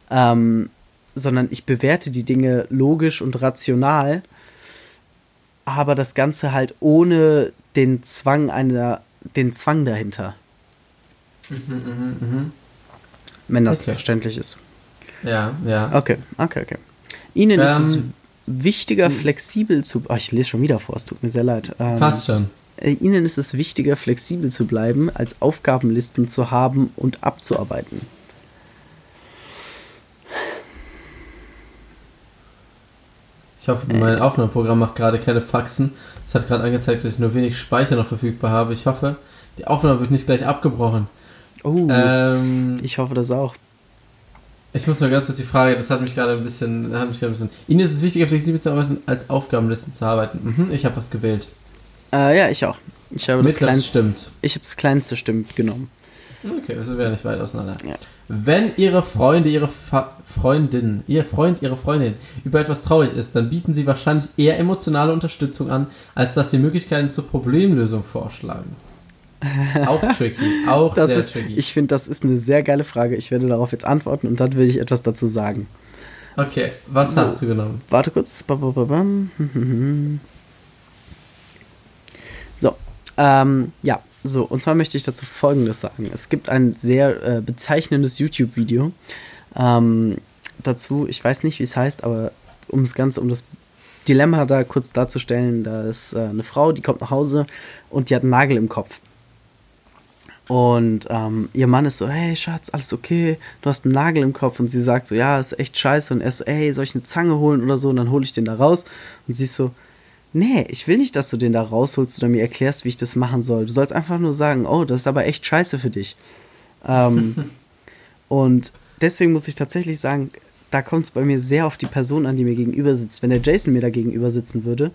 ähm, sondern ich bewerte die Dinge logisch und rational, aber das Ganze halt ohne den Zwang einer, den Zwang dahinter. Wenn das Okay. verständlich ist. Ja, ja. Okay, okay, okay. Ihnen ist es Ähm, wichtiger, flexibel zu. Ach, ich lese schon wieder vor, es tut mir sehr leid. Ähm, Passt schon. äh, Ihnen ist es wichtiger, flexibel zu bleiben, als Aufgabenlisten zu haben und abzuarbeiten. Ich hoffe, mein Aufnahmeprogramm macht gerade keine Faxen. Es hat gerade angezeigt, dass ich nur wenig Speicher noch verfügbar habe. Ich hoffe, die Aufnahme wird nicht gleich abgebrochen. Oh, Ähm, ich hoffe das auch. ich muss mal ganz kurz die Frage, das hat mich gerade ein bisschen, hat mich ein bisschen. Ihnen ist es wichtiger, flexibel zu arbeiten, als Aufgabenlisten zu arbeiten. Mhm, ich habe was gewählt. Äh, ja, ich auch. Ich habe das kleinste, stimmt. ich habe das kleinste stimmt genommen. Okay, wir sind ja nicht weit auseinander. Ja. Wenn Ihre Freunde, Ihre Fa Freundin, Ihr Freund, Ihre Freundin über etwas traurig ist, dann bieten Sie wahrscheinlich eher emotionale Unterstützung an, als dass Sie Möglichkeiten zur Problemlösung vorschlagen. Auch tricky, auch Das sehr ist, tricky. ich finde, das ist eine sehr geile Frage. Ich werde darauf jetzt antworten und dann will ich etwas dazu sagen. okay, was So. hast du genommen? Warte kurz. So, ähm, ja, so, und zwar möchte ich dazu Folgendes sagen. Es gibt ein sehr äh, bezeichnendes YouTube-Video ähm, dazu. Ich weiß nicht, wie es heißt, aber um das Ganze, um das Dilemma da kurz darzustellen, da ist äh, eine Frau, die kommt nach Hause und die hat einen Nagel im Kopf. Und ähm, ihr Mann ist so, hey Schatz, alles okay, du hast einen Nagel im Kopf. Und sie sagt so, ja, ist echt scheiße. Und er ist so, hey, soll ich eine Zange holen oder so? Und dann hole ich den da raus. Und sie ist so, nee, ich will nicht, dass du den da rausholst oder mir erklärst, wie ich das machen soll. Du sollst einfach nur sagen, oh, das ist aber echt scheiße für dich. Ähm, und deswegen muss ich tatsächlich sagen, da kommt es bei mir sehr auf die Person an, die mir gegenüber sitzt. Wenn der Jason mir da gegenüber sitzen würde,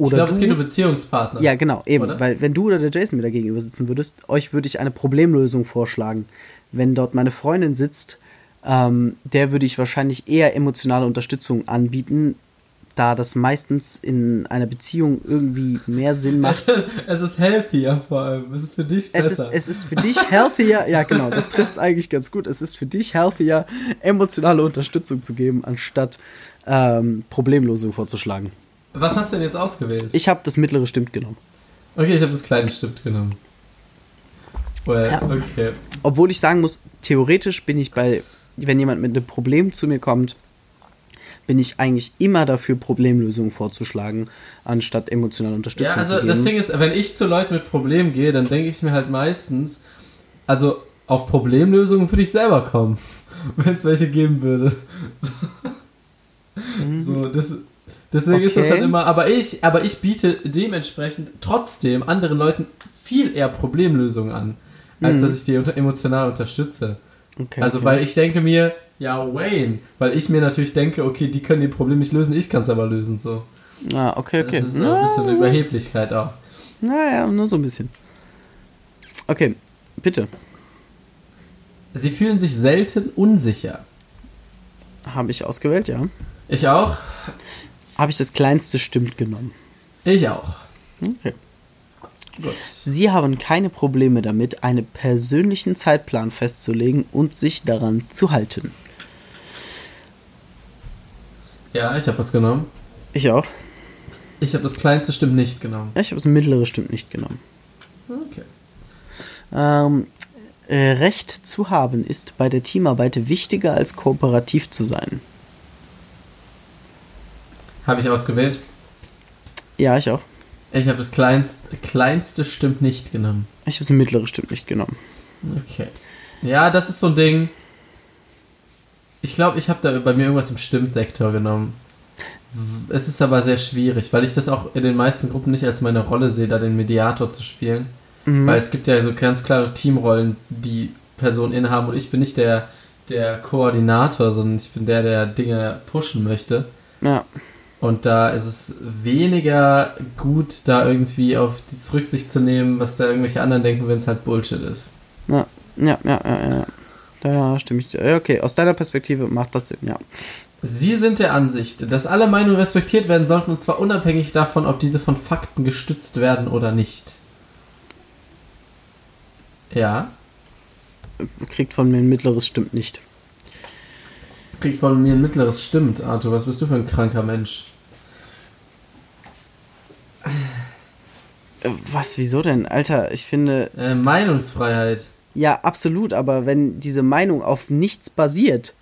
Ich oder glaube, es geht um Beziehungspartner. ja, genau, eben. Oder? Weil wenn du oder der Jason mir da gegenüber sitzen würdest, euch würde ich eine Problemlösung vorschlagen. Wenn dort meine Freundin sitzt, ähm, der würde ich wahrscheinlich eher emotionale Unterstützung anbieten, da das meistens in einer Beziehung irgendwie mehr Sinn macht. es ist healthier vor allem. Es ist für dich Es ist, besser. es ist für dich healthier, ja genau, das trifft es eigentlich ganz gut. Es ist für dich healthier, emotionale Unterstützung zu geben, anstatt ähm, Problemlösung vorzuschlagen. Was hast du denn jetzt ausgewählt? Ich habe das mittlere Stimmt genommen. okay, ich habe das kleine Stift genommen. Well, Ja. okay. Obwohl ich sagen muss, theoretisch bin ich bei, wenn jemand mit einem Problem zu mir kommt, bin ich eigentlich immer dafür, Problemlösungen vorzuschlagen, anstatt emotionale Unterstützung Ja, also zu geben. das Ding ist, wenn ich zu Leuten mit Problemen gehe, dann denke ich mir halt meistens, also auf Problemlösungen würde ich selber kommen, wenn es welche geben würde. So, das, deswegen ist das Okay. halt immer, aber ich, aber ich biete dementsprechend trotzdem anderen Leuten viel eher Problemlösungen an, als Mhm. dass ich die unter, emotional unterstütze. okay, also, okay. weil ich denke mir, ja, Wayne, weil ich mir natürlich denke, okay, die können die Probleme nicht lösen, ich kann es aber lösen, so. Ah, okay, okay. Das ist ein bisschen eine Überheblichkeit auch. Naja, nur so ein bisschen. Okay, bitte. Sie fühlen sich selten unsicher. Habe ich ausgewählt, ja. Ich auch. Habe ich das kleinste Stimmt genommen. Ich auch. Okay. Gut. Sie haben keine Probleme damit, einen persönlichen Zeitplan festzulegen und sich daran zu halten. Ja, ich habe was genommen. Ich auch. Ich habe das kleinste Stimmt nicht genommen. Ja, ich habe das mittlere Stimmt nicht genommen. Okay. Ähm, äh, Recht zu haben ist bei der Teamarbeit wichtiger als kooperativ zu sein. Habe ich ausgewählt. Ja, ich auch. Ich habe das kleinst, kleinste Stimmt nicht genommen. Ich habe das mittlere Stimmt nicht genommen. Okay. Ja, das ist so ein Ding. Ich glaube, ich habe da bei mir irgendwas im Stimmsektor genommen. Es ist aber sehr schwierig, weil ich das auch in den meisten Gruppen nicht als meine Rolle sehe, da den Mediator zu spielen. Mhm. Weil es gibt ja so ganz klare Teamrollen, die Personen innehaben und ich bin nicht der, der Koordinator, sondern ich bin der, der Dinge pushen möchte. Ja, Und da ist es weniger gut, da irgendwie auf das Rücksicht zu nehmen, was da irgendwelche anderen denken, wenn es halt Bullshit ist. ja, ja, ja, ja. ja. Da stimme ich. Ja, Okay, aus deiner Perspektive macht das Sinn, ja. Sie sind der Ansicht, dass alle Meinungen respektiert werden sollten, und zwar unabhängig davon, ob diese von Fakten gestützt werden oder nicht. Ja, Kriegt von mir ein mittleres Stimmt nicht. kriegt von mir ein mittleres Stimmt, Arthur. Was bist du für ein kranker Mensch? Was, wieso denn? Alter, ich finde. Äh, Meinungsfreiheit. Ja, absolut, aber wenn diese Meinung auf nichts basiert.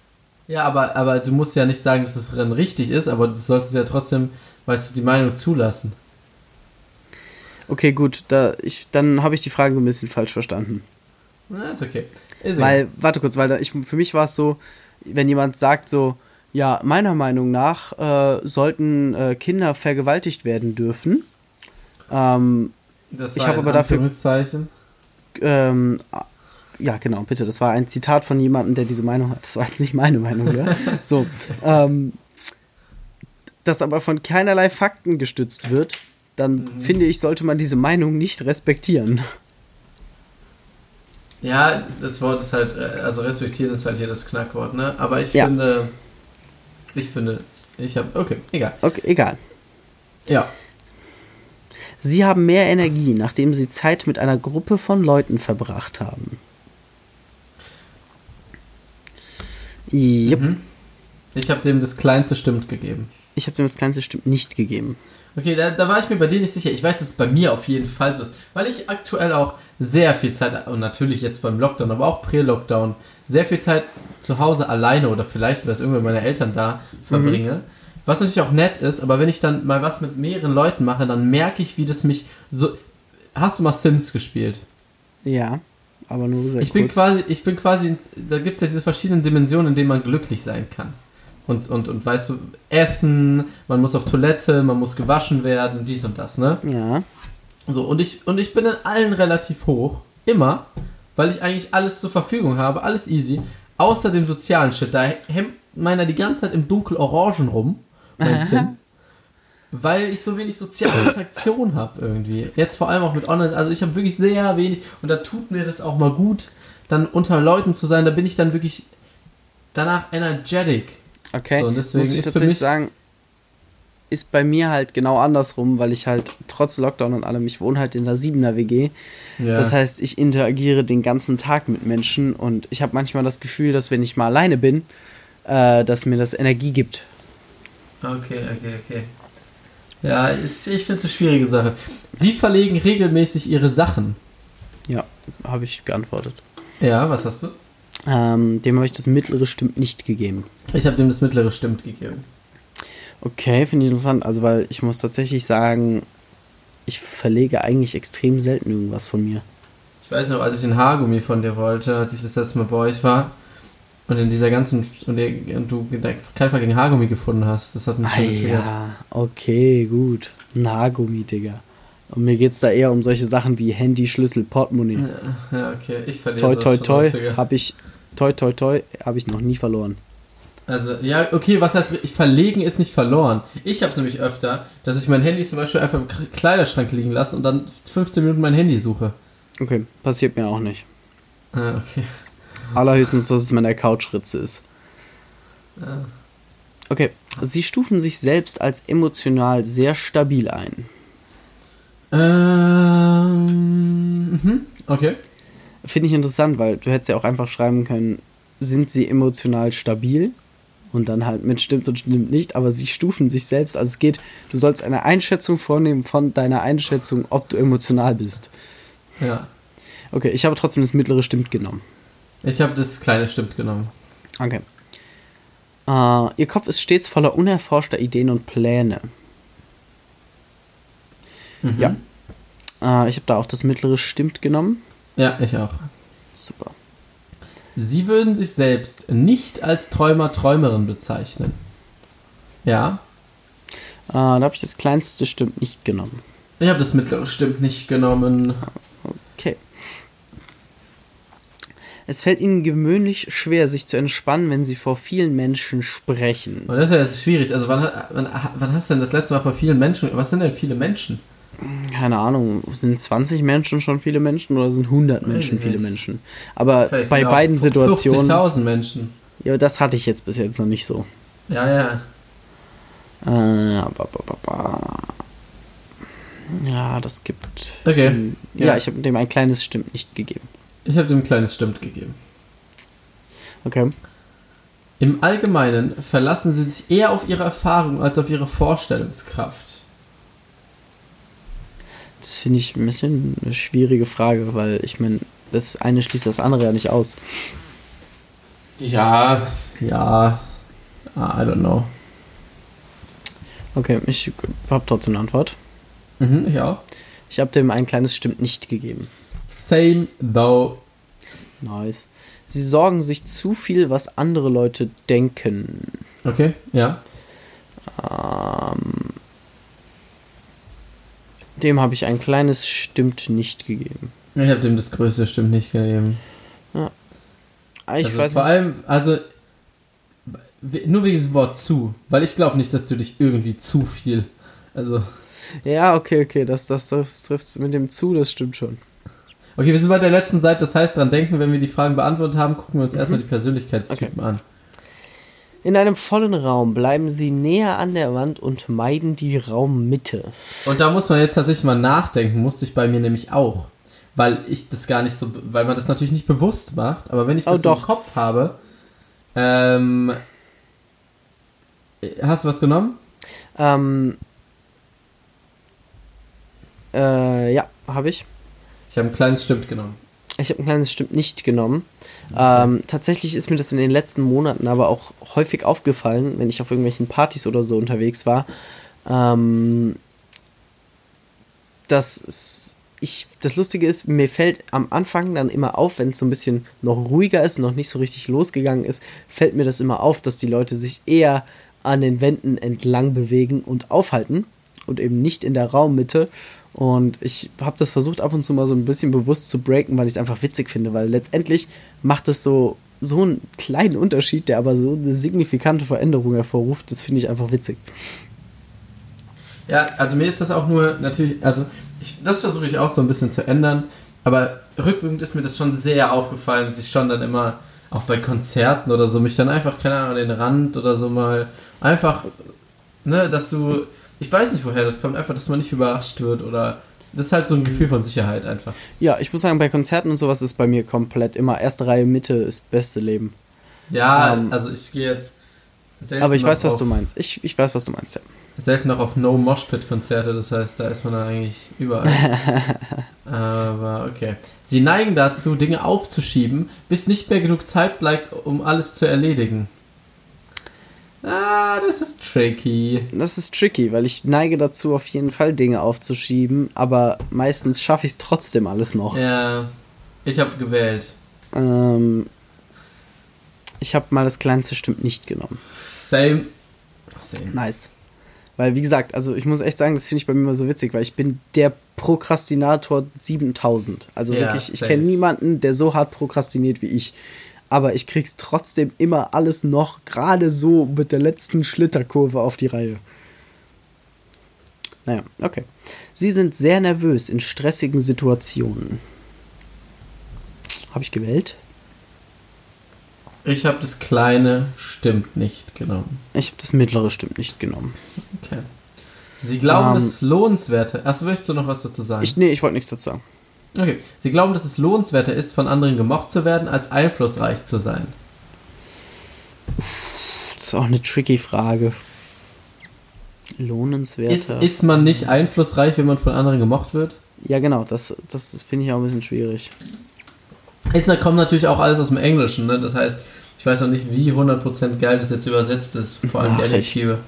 Ja, aber, aber du musst ja nicht sagen, dass das Rennen richtig ist, aber du solltest ja trotzdem, weißt du, die Meinung zulassen. Okay, gut, da ich, dann habe ich die Frage ein bisschen falsch verstanden. Na, ist okay. Ist. Weil, warte kurz, weil da ich, für mich war es so, wenn jemand sagt so, Ja, meiner Meinung nach äh, sollten äh, Kinder vergewaltigt werden dürfen. Ähm, Das Ich war hab ein aber dafür- ähm, ja, genau, bitte. Das war ein Zitat von jemandem, der diese Meinung hat. Das war jetzt nicht meine Meinung, ja. So. Ähm, das aber von keinerlei Fakten gestützt wird, dann finde ich, sollte man diese Meinung nicht respektieren. Ja, das Wort ist halt, äh, also respektieren ist halt hier das Knackwort, ne? Aber ich Ja. finde, ich finde, ich habe, okay, egal. Okay, egal. Ja. Sie haben mehr Energie, nachdem sie Zeit mit einer Gruppe von Leuten verbracht haben. Jupp, Mhm. Ich habe dem das kleinste Stimmt gegeben. ich habe dem das kleinste Stimmt nicht gegeben. Okay, da, da war ich mir bei dir nicht sicher. Ich weiß, dass es bei mir auf jeden Fall so ist, weil ich aktuell auch sehr viel Zeit, und natürlich jetzt beim Lockdown, aber auch Prä-Lockdown, sehr viel Zeit zu Hause alleine oder vielleicht, weil es irgendwann meine Eltern da verbringe. Was natürlich auch nett ist, aber wenn ich dann mal was mit mehreren Leuten mache, dann merke ich, wie das mich so. Hast du mal Sims gespielt? Ja, aber nur sehr Ich bin kurz. quasi, ich bin quasi, ins, da gibt es ja diese verschiedenen Dimensionen, in denen man glücklich sein kann. Und, und, und weißt du, Essen, man muss auf Toilette, man muss gewaschen werden, dies und das, ne? Ja, So, und ich, und ich bin in allen relativ hoch. Immer. Weil ich eigentlich alles zur Verfügung habe, alles easy. Außer dem sozialen Shit. Da hemmt meiner die ganze Zeit im Dunkel-Orangen rum. Mein Sim. Weil ich so wenig soziale Interaktion habe irgendwie. Jetzt vor allem auch mit Online. Also ich habe wirklich sehr wenig. Und da tut mir das auch mal gut, dann unter Leuten zu sein. Da bin ich dann wirklich danach energetic. okay. So, und deswegen Muss ich ist für tatsächlich mich- sagen, ist bei mir halt genau andersrum, weil ich halt trotz Lockdown und allem, ich wohne halt in der 7er WG. Ja. Das heißt, ich interagiere den ganzen Tag mit Menschen und ich habe manchmal das Gefühl, dass wenn ich mal alleine bin, äh, dass mir das Energie gibt. Okay, okay, okay. Ja, ist, ich finde es eine schwierige Sache. Sie verlegen regelmäßig ihre Sachen. Ja, habe ich geantwortet. Ja, was hast du? Ähm, dem habe ich das mittlere stimmt nicht gegeben. Ich habe dem das mittlere stimmt gegeben. Okay, finde ich interessant. Also, weil ich muss tatsächlich sagen, ich verlege eigentlich extrem selten irgendwas von mir. Ich weiß noch, als ich ein Haargummi von dir wollte, als ich das letzte Mal bei euch war und in dieser ganzen und, du keinen Fall gegen Haargummi gefunden hast, das hat mich Ah, schon getriggert. ja, okay, gut. Ein Haargummi, Digga. Und mir geht's da eher um solche Sachen wie Handy, Schlüssel, Portemonnaie. Ja, okay, ich verliere toi, toi, toi, häufiger. habe ich, toi, toi, toi, habe ich noch nie verloren. Also, ja, okay, was heißt, ich verlegen ist nicht verloren. Ich habe es nämlich öfter, dass ich mein Handy zum Beispiel einfach im Kleiderschrank liegen lasse und dann 15 Minuten mein Handy suche. Okay, passiert mir auch nicht. Ah, okay. Allerhöchstens, dass es meine Couchritze ist. Ah. Okay, sie stufen sich selbst als emotional sehr stabil ein. Ähm, mhm, okay. Finde ich interessant, weil du hättest ja auch einfach schreiben können, sind sie emotional stabil? Und dann halt mit stimmt und stimmt nicht, aber sie stufen sich selbst. Also es geht, du sollst eine Einschätzung vornehmen von deiner Einschätzung, ob du emotional bist. Ja. Okay, ich habe trotzdem das mittlere stimmt genommen. Ich habe das kleine Stimmt genommen. Okay. Äh, ihr Kopf ist stets voller unerforschter Ideen und Pläne. Mhm. Ja. Äh, ich habe da auch das mittlere stimmt genommen. Ja, ich auch. Super. Sie würden sich selbst nicht als Träumer, Träumerin bezeichnen. Ja. Äh, da habe ich das kleinste stimmt nicht genommen. Ich habe das mittlere Stimmt nicht genommen. Okay. Es fällt ihnen gewöhnlich schwer, sich zu entspannen, wenn sie vor vielen Menschen sprechen. Und das ist ja jetzt schwierig. Also, wann, wann, wann hast du denn das letzte Mal vor vielen Menschen. Was sind denn viele Menschen? Keine Ahnung, sind 20 Menschen schon viele Menschen oder sind 100 Menschen viele. Menschen? Aber Vielleicht bei beiden Situationen. 50.000 Menschen. Ja, das hatte ich jetzt bis jetzt noch nicht so. Ja, ja. Äh, ba, ba, ba, ba. Ja, das gibt. Okay. Ähm, ja, Ja. ich habe dem ein kleines Stimmt nicht gegeben. Ich habe dem ein kleines Stimmt gegeben. Okay. Im Allgemeinen verlassen sie sich eher auf ihre Erfahrung als auf ihre Vorstellungskraft. Das finde ich ein bisschen eine schwierige Frage, weil ich meine, das eine schließt das andere ja nicht aus. Ja, ja. I don't know. Okay, ich habe trotzdem eine Antwort. Mhm, auch. Ich habe dem ein kleines Stimmt nicht gegeben. Same though. Nice. Sie sorgen sich zu viel, was andere Leute denken. Okay, ja. Ähm, dem habe ich ein kleines Stimmt nicht gegeben. Ich habe dem das größte Stimmt nicht gegeben. Ah, Ich also weiß vor nicht. allem, also nur wegen diesem Wort zu, weil ich glaube nicht, dass du dich irgendwie zu viel, also Ja, okay, okay, das, das, das trifft mit dem zu, das stimmt schon. okay, wir sind bei der letzten Seite, das heißt dran denken, wenn wir die Fragen beantwortet haben, gucken wir uns erstmal die Persönlichkeitstypen an. In einem vollen Raum bleiben sie näher an der Wand und meiden die Raummitte. Und da muss man jetzt tatsächlich mal nachdenken, musste ich bei mir nämlich auch, weil ich das gar nicht so, weil man das natürlich nicht bewusst macht, aber wenn ich Oh, das doch. im Kopf habe, ähm, hast du was genommen? Ähm, äh, ja, habe ich. Ich habe ein kleines Stimmt genommen. Ich habe ein kleines Stimmt nicht genommen. Ähm, tatsächlich ist mir das in den letzten Monaten aber auch häufig aufgefallen, wenn ich auf irgendwelchen Partys oder so unterwegs war, ähm, dass ich, das Lustige ist, mir fällt am Anfang dann immer auf, wenn es so ein bisschen noch ruhiger ist, noch nicht so richtig losgegangen ist, fällt mir das immer auf, dass die Leute sich eher an den Wänden entlang bewegen und aufhalten und eben nicht in der Raummitte. Und ich habe das versucht ab und zu mal so ein bisschen bewusst zu breaken, weil ich es einfach witzig finde, weil letztendlich macht es so, so einen kleinen Unterschied, der aber so eine signifikante Veränderung hervorruft. Das finde ich einfach witzig. Ja, also mir ist das auch nur natürlich, also ich, das versuche ich auch so ein bisschen zu ändern, aber rückwirkend ist mir das schon sehr aufgefallen, dass ich schon dann immer, auch bei Konzerten oder so, mich dann einfach, keine Ahnung, an den Rand oder so mal einfach, ne, dass du, ich weiß nicht woher das kommt, einfach, dass man nicht überrascht wird oder das ist halt so ein Gefühl von Sicherheit einfach. Ja, ich muss sagen, bei Konzerten und sowas ist bei mir komplett immer erste Reihe Mitte ist beste Leben. Ja, Ähm, also ich gehe jetzt selten Aber ich weiß, was du meinst. Ich, ich weiß, was du meinst, ja. selten noch auf No Mosh Pit Konzerte, das heißt, da ist man dann eigentlich überall. Aber okay. Sie neigen dazu, Dinge aufzuschieben, bis nicht mehr genug Zeit bleibt, um alles zu erledigen. Ah, das ist tricky. Das ist tricky, weil ich neige dazu, auf jeden Fall Dinge aufzuschieben, aber meistens schaffe ich es trotzdem alles noch. Ja, ich habe gewählt. Ähm, ich habe mal das kleinste Stimmt nicht genommen. Same. Same. Nice. Weil, wie gesagt, also ich muss echt sagen, das finde ich bei mir immer so witzig, weil ich bin der Prokrastinator 7000. Also Ja, wirklich, ich kenne niemanden, der so hart prokrastiniert wie ich. Aber ich krieg's trotzdem immer alles noch gerade so mit der letzten Schlitterkurve auf die Reihe. Naja, okay. Sie sind sehr nervös in stressigen Situationen. Habe ich gewählt? Ich habe das kleine stimmt nicht genommen. Ich habe das mittlere Stimmt nicht genommen. Okay. Sie glauben, Ähm, dass es lohnenswerter. Achso, möchtest du noch was dazu sagen? Ich, nee, ich wollte nichts dazu sagen. Okay. Sie glauben, dass es lohnenswerter ist, von anderen gemocht zu werden, als einflussreich zu sein. Das ist auch eine tricky Frage. Ist, Lohnenswerter. ist man nicht einflussreich, wenn man von anderen gemocht wird? ja, genau, das, das finde ich auch ein bisschen schwierig. Ist, kommt natürlich auch alles aus dem Englischen, ne? Das heißt, ich weiß noch nicht, wie 100% geil das jetzt übersetzt ist. Vor allem die Ach, ich- Adjektive.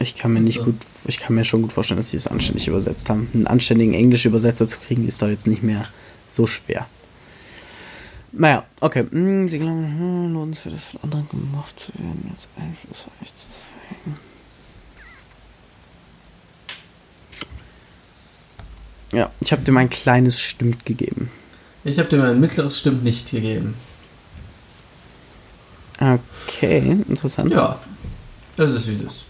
Ich kann mir nicht So. gut, ich kann mir schon gut vorstellen, dass sie es anständig übersetzt haben. Einen anständigen Englisch-Übersetzer zu kriegen, ist doch jetzt nicht mehr so schwer. Naja, okay. Hm, sie glauben, hm, lohnt es für das von anderen gemacht zu werden, als einflussreich zu sein. Ja, ich habe dir mein kleines Stimmt gegeben. Ich habe dir mal ein mittleres Stimmt nicht gegeben. Okay, interessant. Ja, das ist wie es ist.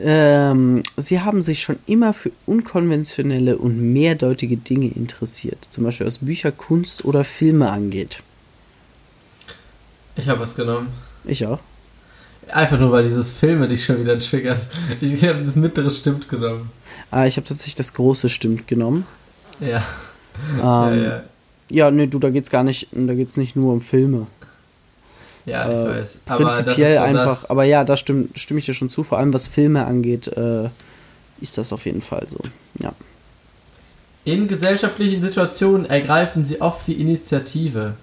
Ähm, sie haben sich schon immer für unkonventionelle und mehrdeutige Dinge interessiert, zum Beispiel was Bücher, Kunst oder Filme angeht. Ich habe was genommen. Ich auch. Einfach nur, weil dieses Filme dich schon wieder triggert. Ich habe das mittlere Stimmt genommen. Ah, ich habe tatsächlich das große Stimmt genommen. Ja. Ähm, ja, ja, ja. nee, du, da geht's gar nicht, da geht's nicht nur um Filme. Ja, ich Äh, weiß. Aber Prinzipiell so einfach, aber ja, da stimme, stimme ich dir schon zu. Vor allem was Filme angeht, äh, ist das auf jeden Fall so. Ja. In gesellschaftlichen Situationen ergreifen sie oft die Initiative.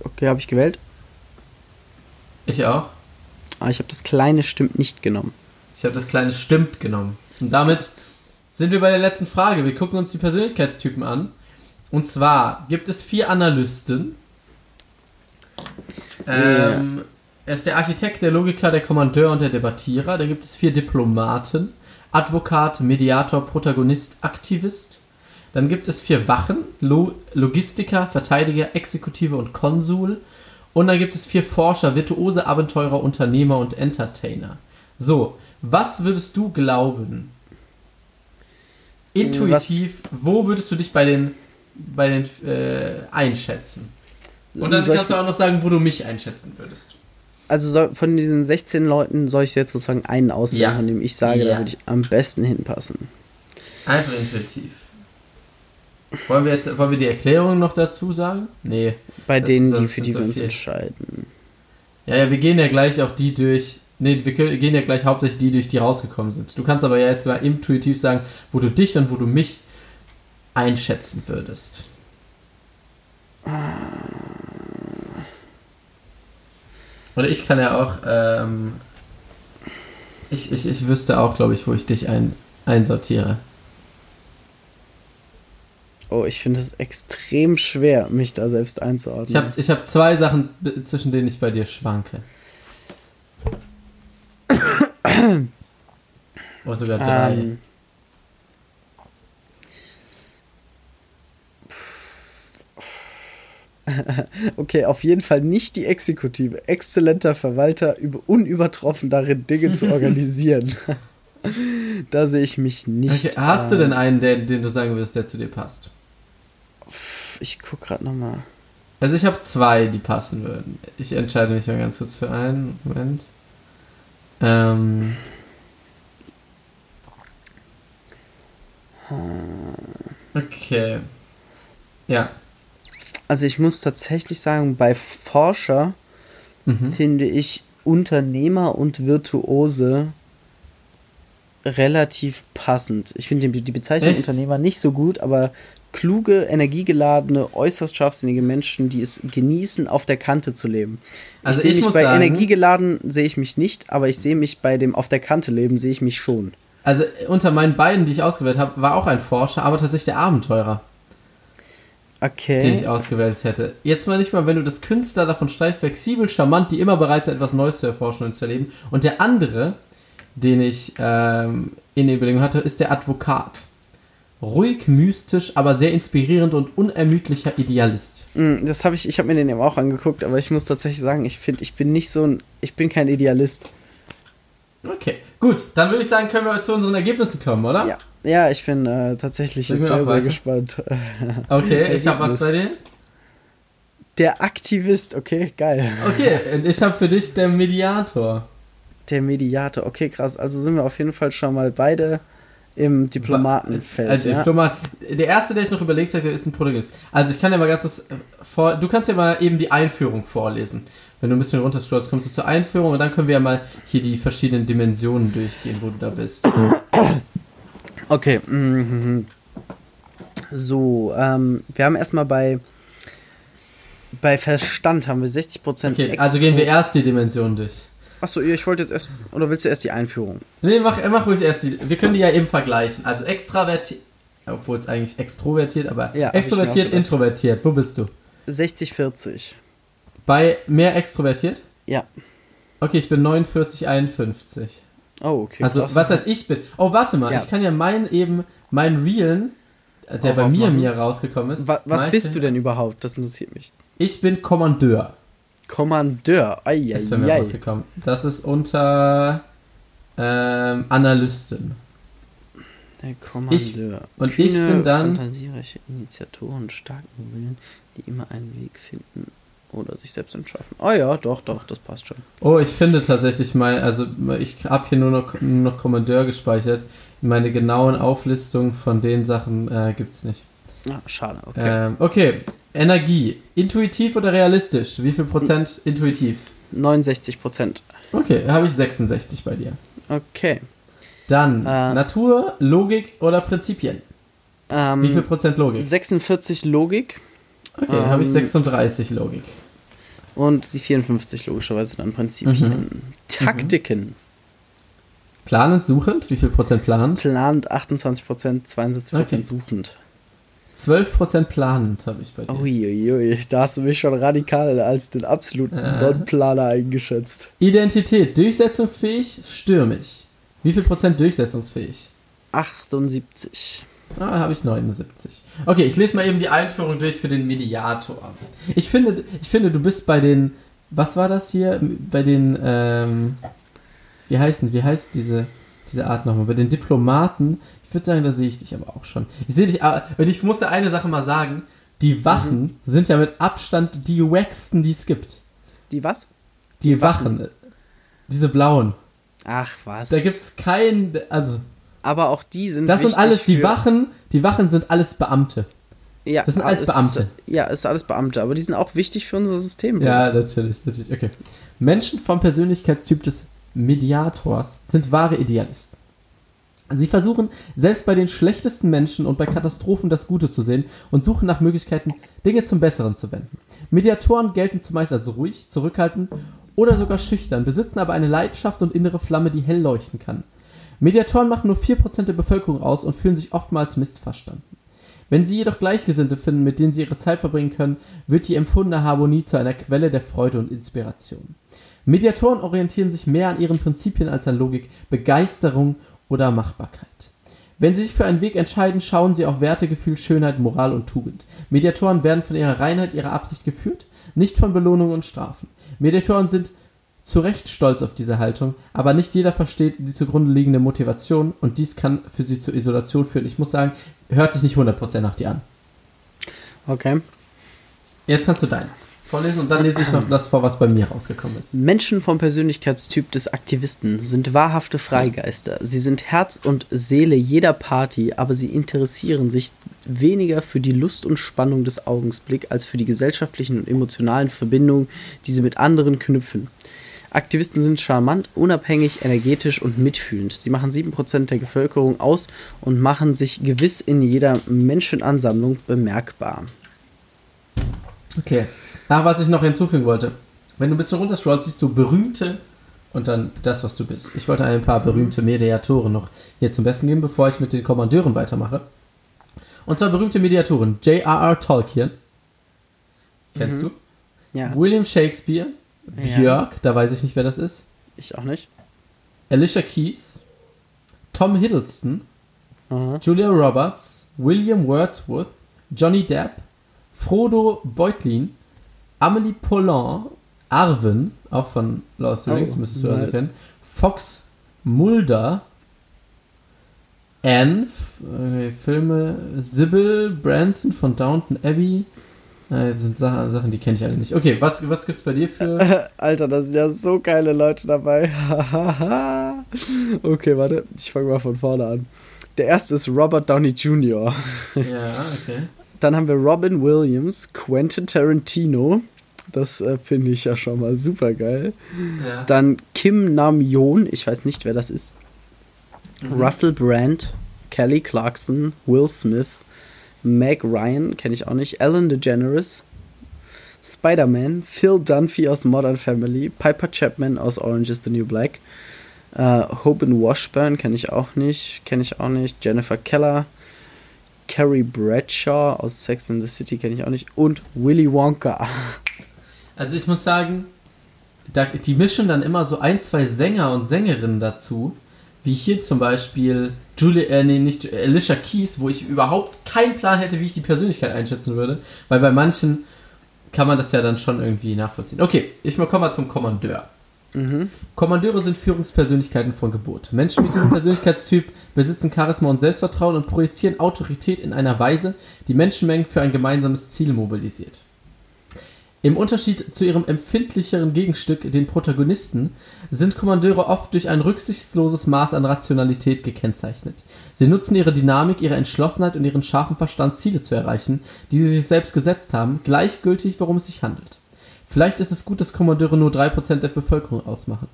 Okay, habe ich gewählt. Ich auch. Ah, ich habe das kleine Stimmt nicht genommen. Ich habe das kleine Stimmt genommen. Und damit sind wir bei der letzten Frage. Wir gucken uns die Persönlichkeitstypen an. Und zwar gibt es vier Analysten. Ähm, er ist der Architekt, der Logiker, der Kommandeur und der Debattierer. Da gibt es vier Diplomaten. Advokat, Mediator, Protagonist, Aktivist. Dann gibt es vier Wachen, Lo Logistiker, Verteidiger, Exekutive und Konsul. Und dann gibt es vier Forscher, Virtuose, Abenteurer, Unternehmer und Entertainer. So, was würdest du glauben? Intuitiv, was? wo würdest du dich bei den, bei den äh, einschätzen? Und dann kannst du auch noch sagen, wo du mich einschätzen würdest. Also soll, von diesen 16 Leuten soll ich jetzt sozusagen einen auswählen, ja. von dem ich sage, ja. da würde ich am besten hinpassen. Einfach intuitiv. Wollen wir jetzt wollen wir die Erklärung noch dazu sagen? Nee. Bei denen, die für die wir uns entscheiden. Ja, ja, wir gehen ja gleich auch die durch. Nee, wir gehen ja gleich hauptsächlich die durch, die rausgekommen sind. Du kannst aber ja jetzt mal intuitiv sagen, wo du dich und wo du mich einschätzen würdest. Oder ich kann ja auch, ähm, ich, ich, ich wüsste auch, glaube ich, wo ich dich ein, einsortiere. Oh, ich finde es extrem schwer, mich da selbst einzuordnen. Ich habe ich hab zwei Sachen, zwischen denen ich bei dir schwanke. Oder sogar drei. Ähm, okay, auf jeden Fall nicht die Exekutive. Exzellenter Verwalter, unübertroffen darin, Dinge zu organisieren. da sehe ich mich nicht. Okay, hast du denn einen, der, den du sagen würdest, der zu dir passt? Ich guck gerade nochmal. Also ich habe zwei, die passen würden. Ich entscheide mich mal ganz kurz für einen. Moment. Ähm. Okay. Ja. Also ich muss tatsächlich sagen, bei Forscher mhm. finde ich Unternehmer und Virtuose relativ passend. Ich finde die Bezeichnung Echt? Unternehmer nicht so gut, aber kluge, energiegeladene, äußerst scharfsinnige Menschen, die es genießen, auf der Kante zu leben. Also ich, ich mich bei sagen, energiegeladen sehe ich mich nicht, aber ich sehe mich bei dem auf der Kante leben sehe ich mich schon. Also unter meinen beiden, die ich ausgewählt habe, war auch ein Forscher, aber tatsächlich der Abenteurer. Okay. Den ich ausgewählt hätte. Jetzt mal nicht mal, wenn du das Künstler davon steigst, flexibel, charmant, die immer bereit sind, etwas Neues zu erforschen und zu erleben. Und der andere, den ich ähm, in der Überlegung hatte, ist der Advokat. Ruhig, mystisch, aber sehr inspirierend und unermüdlicher Idealist. Mm, das habe ich, ich habe mir den eben auch angeguckt, aber ich muss tatsächlich sagen, ich finde, ich bin nicht so ein, ich bin kein Idealist. Okay, gut, dann würde ich sagen, können wir zu unseren Ergebnissen kommen, oder? Ja, ja ich bin äh, tatsächlich jetzt sehr, sehr gespannt. Okay, ich habe was bei dir. Der Aktivist, okay, geil. Okay, ich habe für dich der Mediator. Der Mediator, okay, krass. Also sind wir auf jeden Fall schon mal beide im Diplomatenfeld. Also ja? Diplomat. Der erste, der ich noch überlegt hatte, ist ein Protagonist. Also ich kann ja mal ganz das äh, vor. Du kannst ja mal eben die Einführung vorlesen. Wenn du ein bisschen runter scrollst, kommst du zur Einführung und dann können wir ja mal hier die verschiedenen Dimensionen durchgehen, wo du da bist. Okay. Mhm. So, ähm, wir haben erstmal bei bei Verstand haben wir 60% Okay, also gehen wir erst die Dimension durch. Achso, ich wollte jetzt erst. Oder willst du erst die Einführung? Nee, mach, mach ruhig erst die. Wir können die ja eben vergleichen. Also extravertiert. Obwohl es eigentlich extrovertiert, aber ja, extrovertiert, introvertiert. Wo bist du? 60-40. Bei mehr extrovertiert? Ja. Okay, ich bin 49, 51. Oh, okay. Also, krass. was heißt ich bin? Oh, warte mal, ja. ich kann ja meinen eben, meinen Realen, der Auch bei mir, mir rausgekommen ist. Was, was bist du denn überhaupt? Das interessiert mich. Ich bin Kommandeur. Kommandeur. Ei, ei, ist bei mir rausgekommen. Das ist unter ähm, Analysten. Der Kommandeur. Ich, und Kühne, ich bin dann. Fantasiereiche Initiatoren, starken Willen, die immer einen Weg finden oder sich selbst entschaffen. Oh ja, doch, doch, das passt schon. Oh, ich finde tatsächlich mal, also ich habe hier nur noch, nur noch Kommandeur gespeichert. Meine genauen Auflistungen von den Sachen äh, gibt es nicht. Ah, schade, okay. Ähm, okay, Energie. Intuitiv oder realistisch? Wie viel Prozent intuitiv? 69 Prozent. Okay, habe ich 66 bei dir. Okay. Dann äh, Natur, Logik oder Prinzipien? Ähm, Wie viel Prozent Logik? 46 Logik. Okay, ähm, habe ich 36 Logik. Und die 54 logischerweise dann Prinzipien. Mhm. Taktiken. Mhm. Planend, suchend? Wie viel Prozent planend? Planend 28 Prozent, 72 Prozent okay. suchend. 12% planend habe ich bei dir. Uiuiui, da hast du mich schon radikal als den absoluten Ja. Non-Planer eingeschätzt. Identität, durchsetzungsfähig, stürmig. Wie viel Prozent durchsetzungsfähig? 78. Ah, habe ich 79. Okay, ich lese mal eben die Einführung durch für den Mediator. Ich finde, ich finde, du bist bei den, was war das hier? Bei den, ähm, wie heißen, wie heißt diese, diese Art nochmal? Bei den Diplomaten. Ich würde sagen, da sehe ich dich aber auch schon. Ich sehe dich, aber und ich muss ja eine Sache mal sagen. Die Wachen sind ja mit Abstand die wacksten, die es gibt. Die was? Die, Die Wachen. Wachen. Diese blauen. Ach was. Da gibt's keinen, also, Aber auch die sind das sind alles, die Wachen, die Wachen sind alles Beamte. Ja, das sind alles es Beamte. Ja, ist alles Beamte, aber die sind auch wichtig für unser System. Ja, natürlich, natürlich. Okay. Menschen vom Persönlichkeitstyp des Mediators sind wahre Idealisten. Sie versuchen, selbst bei den schlechtesten Menschen und bei Katastrophen das Gute zu sehen und suchen nach Möglichkeiten, Dinge zum Besseren zu wenden. Mediatoren gelten zumeist als ruhig, zurückhaltend oder sogar schüchtern, besitzen aber eine Leidenschaft und innere Flamme, die hell leuchten kann. Mediatoren machen nur 4% der Bevölkerung aus und fühlen sich oftmals missverstanden. Wenn sie jedoch Gleichgesinnte finden, mit denen sie ihre Zeit verbringen können, wird die empfundene Harmonie zu einer Quelle der Freude und Inspiration. Mediatoren orientieren sich mehr an ihren Prinzipien als an Logik, Begeisterung oder Machbarkeit. Wenn sie sich für einen Weg entscheiden, schauen sie auf Werte, Gefühl, Schönheit, Moral und Tugend. Mediatoren werden von ihrer Reinheit, ihrer Absicht geführt, nicht von Belohnungen und Strafen. Mediatoren sind zu Recht stolz auf diese Haltung, aber nicht jeder versteht die zugrunde liegende Motivation und dies kann für sie zur Isolation führen. Ich muss sagen, hört sich nicht 100% nach dir an. Okay. Jetzt kannst du deins vorlesen und dann lese ich noch das vor, was bei mir rausgekommen ist. Menschen vom Persönlichkeitstyp des Aktivisten sind wahrhafte Freigeister. Sie sind Herz und Seele jeder Party, aber sie interessieren sich weniger für die Lust und Spannung des Augenblicks als für die gesellschaftlichen und emotionalen Verbindungen, die sie mit anderen knüpfen. Aktivisten sind charmant, unabhängig, energetisch und mitfühlend. Sie machen 7% der Bevölkerung aus und machen sich gewiss in jeder Menschenansammlung bemerkbar. Okay. Ach, was ich noch hinzufügen wollte. Wenn du ein bisschen runterscrollst, siehst du berühmte und dann das, was du bist. Ich wollte ein paar berühmte Mediatoren noch hier zum Besten geben, bevor ich mit den Kommandeuren weitermache. Und zwar berühmte Mediatoren. J.R.R. Tolkien. Kennst Mhm. Ja, du? William Shakespeare. Ja. Björk, da weiß ich nicht, wer das ist. ich auch nicht. Alicia Keys. Tom Hiddleston. Aha. Julia Roberts, William Wordsworth, Johnny Depp, Frodo Beutlin, Amelie Poulain, Arwen, auch von Lord of the Oh, Rings, müsstest du also nice. kennen, Fox Mulder, Anne, äh, Filme, Sybil Branson von Downton Abbey, das sind Sachen, Sachen die kenne ich alle nicht. Okay, was, was gibt's bei dir für... Alter, da sind ja so geile Leute dabei. okay, warte, ich fange mal von vorne an. Der erste ist Robert Downey Jr. ja, okay. Dann haben wir Robin Williams, Quentin Tarantino. Das äh, finde ich ja schon mal super geil. Ja. Dann Kim Nam-yoon, ich weiß nicht, wer das ist. Mhm. Russell Brand, Kelly Clarkson, Will Smith, Meg Ryan, kenne ich auch nicht, Ellen DeGeneres, Spider-Man, Phil Dunphy aus Modern Family, Piper Chapman aus Orange is the New Black, äh, Hoban Washburn kenne ich auch nicht, kenne ich auch nicht, Jennifer Keller, Carrie Bradshaw aus Sex and the City kenne ich auch nicht und Willy Wonka. Also ich muss sagen, da, die mischen dann immer so ein, zwei Sänger und Sängerinnen dazu, wie hier zum Beispiel Julie, äh, nee, nicht Ju- Alicia Keys, wo ich überhaupt keinen Plan hätte, wie ich die Persönlichkeit einschätzen würde, weil bei manchen kann man das ja dann schon irgendwie nachvollziehen. Okay, ich mal komme mal zum Kommandeur. Mhm. Kommandeure sind Führungspersönlichkeiten von Geburt. Menschen mit diesem Persönlichkeitstyp besitzen Charisma und Selbstvertrauen und projizieren Autorität in einer Weise, die Menschenmengen für ein gemeinsames Ziel mobilisiert. Im Unterschied zu ihrem empfindlicheren Gegenstück, den Protagonisten, sind Kommandeure oft durch ein rücksichtsloses Maß an Rationalität gekennzeichnet. Sie nutzen ihre Dynamik, ihre Entschlossenheit und ihren scharfen Verstand, Ziele zu erreichen, die sie sich selbst gesetzt haben, gleichgültig, worum es sich handelt. Vielleicht ist es gut, dass Kommandeure nur 3% der Bevölkerung ausmachen.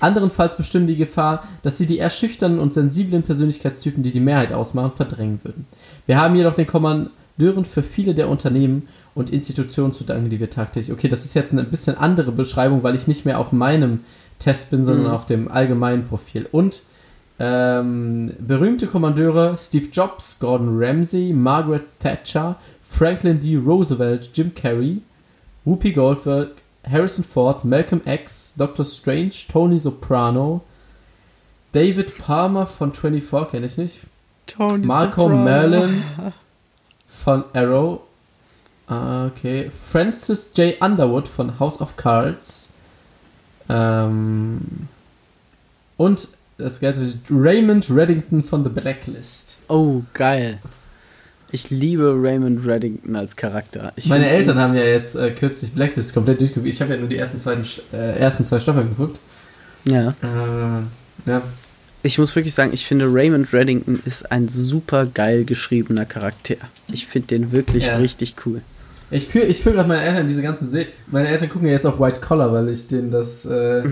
Anderenfalls bestünde die Gefahr, dass sie die eher schüchternen und sensiblen Persönlichkeitstypen, die die Mehrheit ausmachen, verdrängen würden. Wir haben jedoch den Kommandeuren für viele der Unternehmen und Institutionen zu danken, die wir tagtäglich. Okay, das ist jetzt eine bisschen andere Beschreibung, weil ich nicht mehr auf meinem Test bin, sondern Mhm. auf dem allgemeinen Profil. Und Ähm, berühmte Kommandeure Steve Jobs, Gordon Ramsay, Margaret Thatcher, Franklin D. Roosevelt, Jim Carrey, Whoopi Goldberg, Harrison Ford, Malcolm X, Doctor Strange, Tony Soprano, David Palmer von 24, kenne ich nicht. Tony Malcolm Soprano. Merlin von Arrow. Ah, Okay. Francis J. Underwood von House of Cards. Ähm, und das Geilste ist Raymond Reddington von The Blacklist. Oh, geil. Ich liebe Raymond Reddington als Charakter. Ich Meine Eltern haben ja jetzt äh, kürzlich Blacklist komplett durchgeguckt. Ich habe ja nur die ersten, zweiten, äh, ersten zwei Staffeln geguckt. Ja. Äh, ja. Ich muss wirklich sagen, ich finde Raymond Reddington ist ein super geil geschriebener Charakter. Ich finde den wirklich Ja. richtig cool. Ich fühle ich fühl gerade meine Eltern diese ganzen Se Meine Eltern gucken ja jetzt auch White Collar, weil ich denen das äh,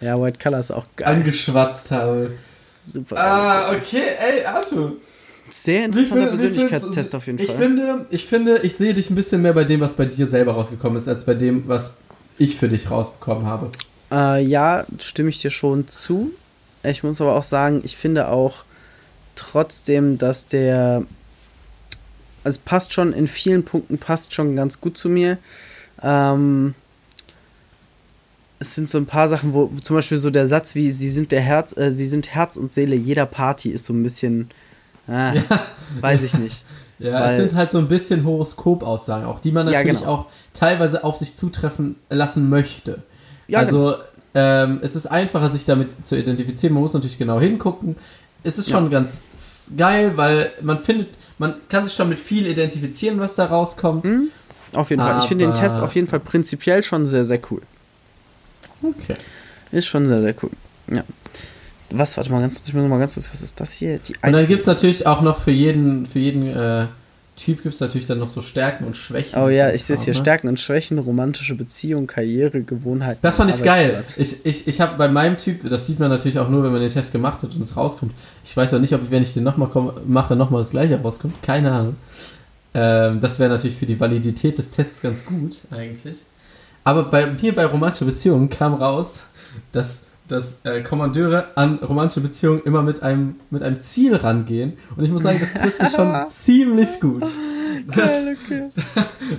ja, White Collar ist auch geil. angeschwatzt habe. Super geil. Ah, okay, ey, Arthur. Sehr interessanter Persönlichkeitstest auf jeden ich Fall. Finde, ich finde, ich sehe dich ein bisschen mehr bei dem, was bei dir selber rausgekommen ist, als bei dem, was ich für dich rausbekommen habe. Äh, ja, stimme ich dir schon zu. Ich muss aber auch sagen, ich finde auch trotzdem, dass der. Es passt schon, in vielen Punkten passt schon ganz gut zu mir. Ähm, es sind so ein paar Sachen, wo, zum Beispiel so der Satz wie sie sind der Herz, äh, sie sind Herz und Seele jeder Party ist so ein bisschen. Ah, Weiß ich nicht. Ja, Weil- es sind halt so ein bisschen Horoskopaussagen, auch die man Ja, natürlich genau. auch teilweise auf sich zutreffen lassen möchte. Ja, genau. Ähm, es ist einfacher, sich damit zu identifizieren. Man muss natürlich genau hingucken. Es ist schon ganz s- geil, weil man findet, man kann sich schon mit viel identifizieren, was da rauskommt. Hm? Auf jeden Fall. Ich finde den Aber- Test auf jeden Fall prinzipiell schon sehr, sehr cool. Okay. Ist schon sehr, sehr cool. Ja. Was, warte mal ganz kurz, ich muss mal ganz kurz, was ist das hier? Die Und dann gibt es natürlich auch noch für jeden, für jeden äh, Typ gibt es natürlich dann noch so Stärken und Schwächen. Oh ja, ich sehe es hier. ne? Stärken und Schwächen, romantische Beziehung, Karriere, Gewohnheiten. Das fand ich geil. Ich, ich, ich habe bei meinem Typ, das sieht man natürlich auch nur, wenn man den Test gemacht hat und es rauskommt. Ich weiß auch nicht, ob wenn ich den nochmal mache, nochmal das gleiche rauskommt. Keine Ahnung. Ähm, das wäre natürlich für die Validität des Tests ganz gut, eigentlich. Aber bei mir bei romantische Beziehungen kam raus, dass, dass äh, Kommandeure an romantische Beziehungen immer mit einem, mit einem Ziel rangehen. Und ich muss sagen, das trifft sich schon ziemlich gut. Das, Geil, okay.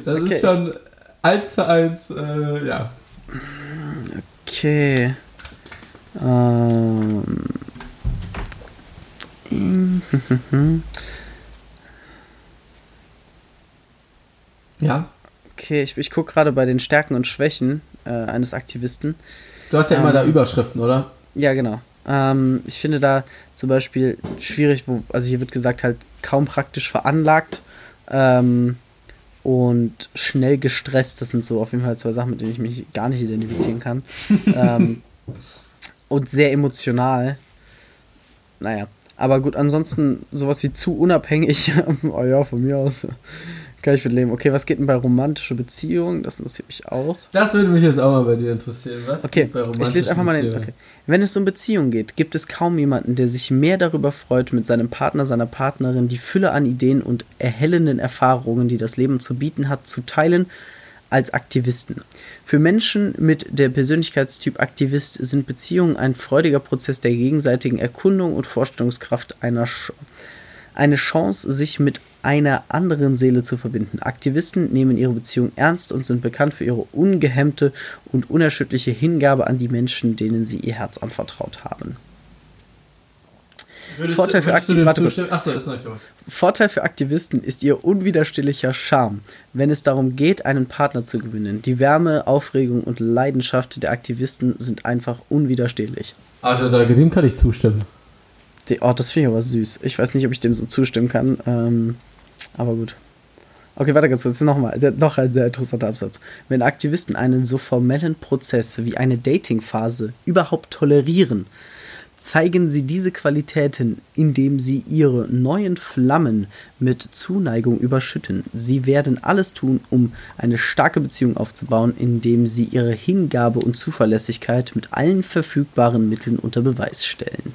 das Okay, ist schon eins zu eins, äh, ja. Okay. Ähm. Ja. Okay, ich, ich gucke gerade bei den Stärken und Schwächen äh, eines Aktivisten. Du hast ja immer Ähm, da Überschriften, oder? Ja, genau. Ähm, ich finde da zum Beispiel schwierig, wo, also hier wird gesagt, halt kaum praktisch veranlagt ähm, und schnell gestresst. Das sind so auf jeden Fall zwei Sachen, mit denen ich mich gar nicht identifizieren kann. ähm, und sehr emotional. Naja, aber gut, ansonsten sowas wie zu unabhängig. oh ja, von mir aus. Kann ich mit leben. Okay, was geht denn bei romantische Beziehungen? Das interessiert mich auch. Das würde mich jetzt auch mal bei dir interessieren. Was Okay, geht bei ich romantischen lese einfach mal den. Okay. Wenn es um Beziehungen geht, gibt es kaum jemanden, der sich mehr darüber freut, mit seinem Partner, seiner Partnerin die Fülle an Ideen und erhellenden Erfahrungen, die das Leben zu bieten hat, zu teilen, als Aktivisten. Für Menschen mit der Persönlichkeitstyp Aktivist sind Beziehungen ein freudiger Prozess der gegenseitigen Erkundung und Vorstellungskraft einer Sch eine Chance, sich mit einer anderen Seele zu verbinden. Aktivisten nehmen ihre Beziehung ernst und sind bekannt für ihre ungehemmte und unerschütterliche Hingabe an die Menschen, denen sie ihr Herz anvertraut haben. Würdest Vorteil für du nicht vorbei. Vorteil für Aktivisten ist ihr unwiderstehlicher Charme, wenn es darum geht, einen Partner zu gewinnen. Die Wärme, Aufregung und Leidenschaft der Aktivisten sind einfach unwiderstehlich. Also, da, dem kann ich zustimmen. Die, oh, das finde ich aber süß. Ich weiß nicht, ob ich dem so zustimmen kann, ähm, aber gut. Okay, warte ganz kurz. Nochmal, noch ein sehr interessanter Absatz. Wenn Aktivisten einen so formellen Prozess wie eine Datingphase überhaupt tolerieren, zeigen sie diese Qualitäten, indem sie ihre neuen Flammen mit Zuneigung überschütten. Sie werden alles tun, um eine starke Beziehung aufzubauen, indem sie ihre Hingabe und Zuverlässigkeit mit allen verfügbaren Mitteln unter Beweis stellen.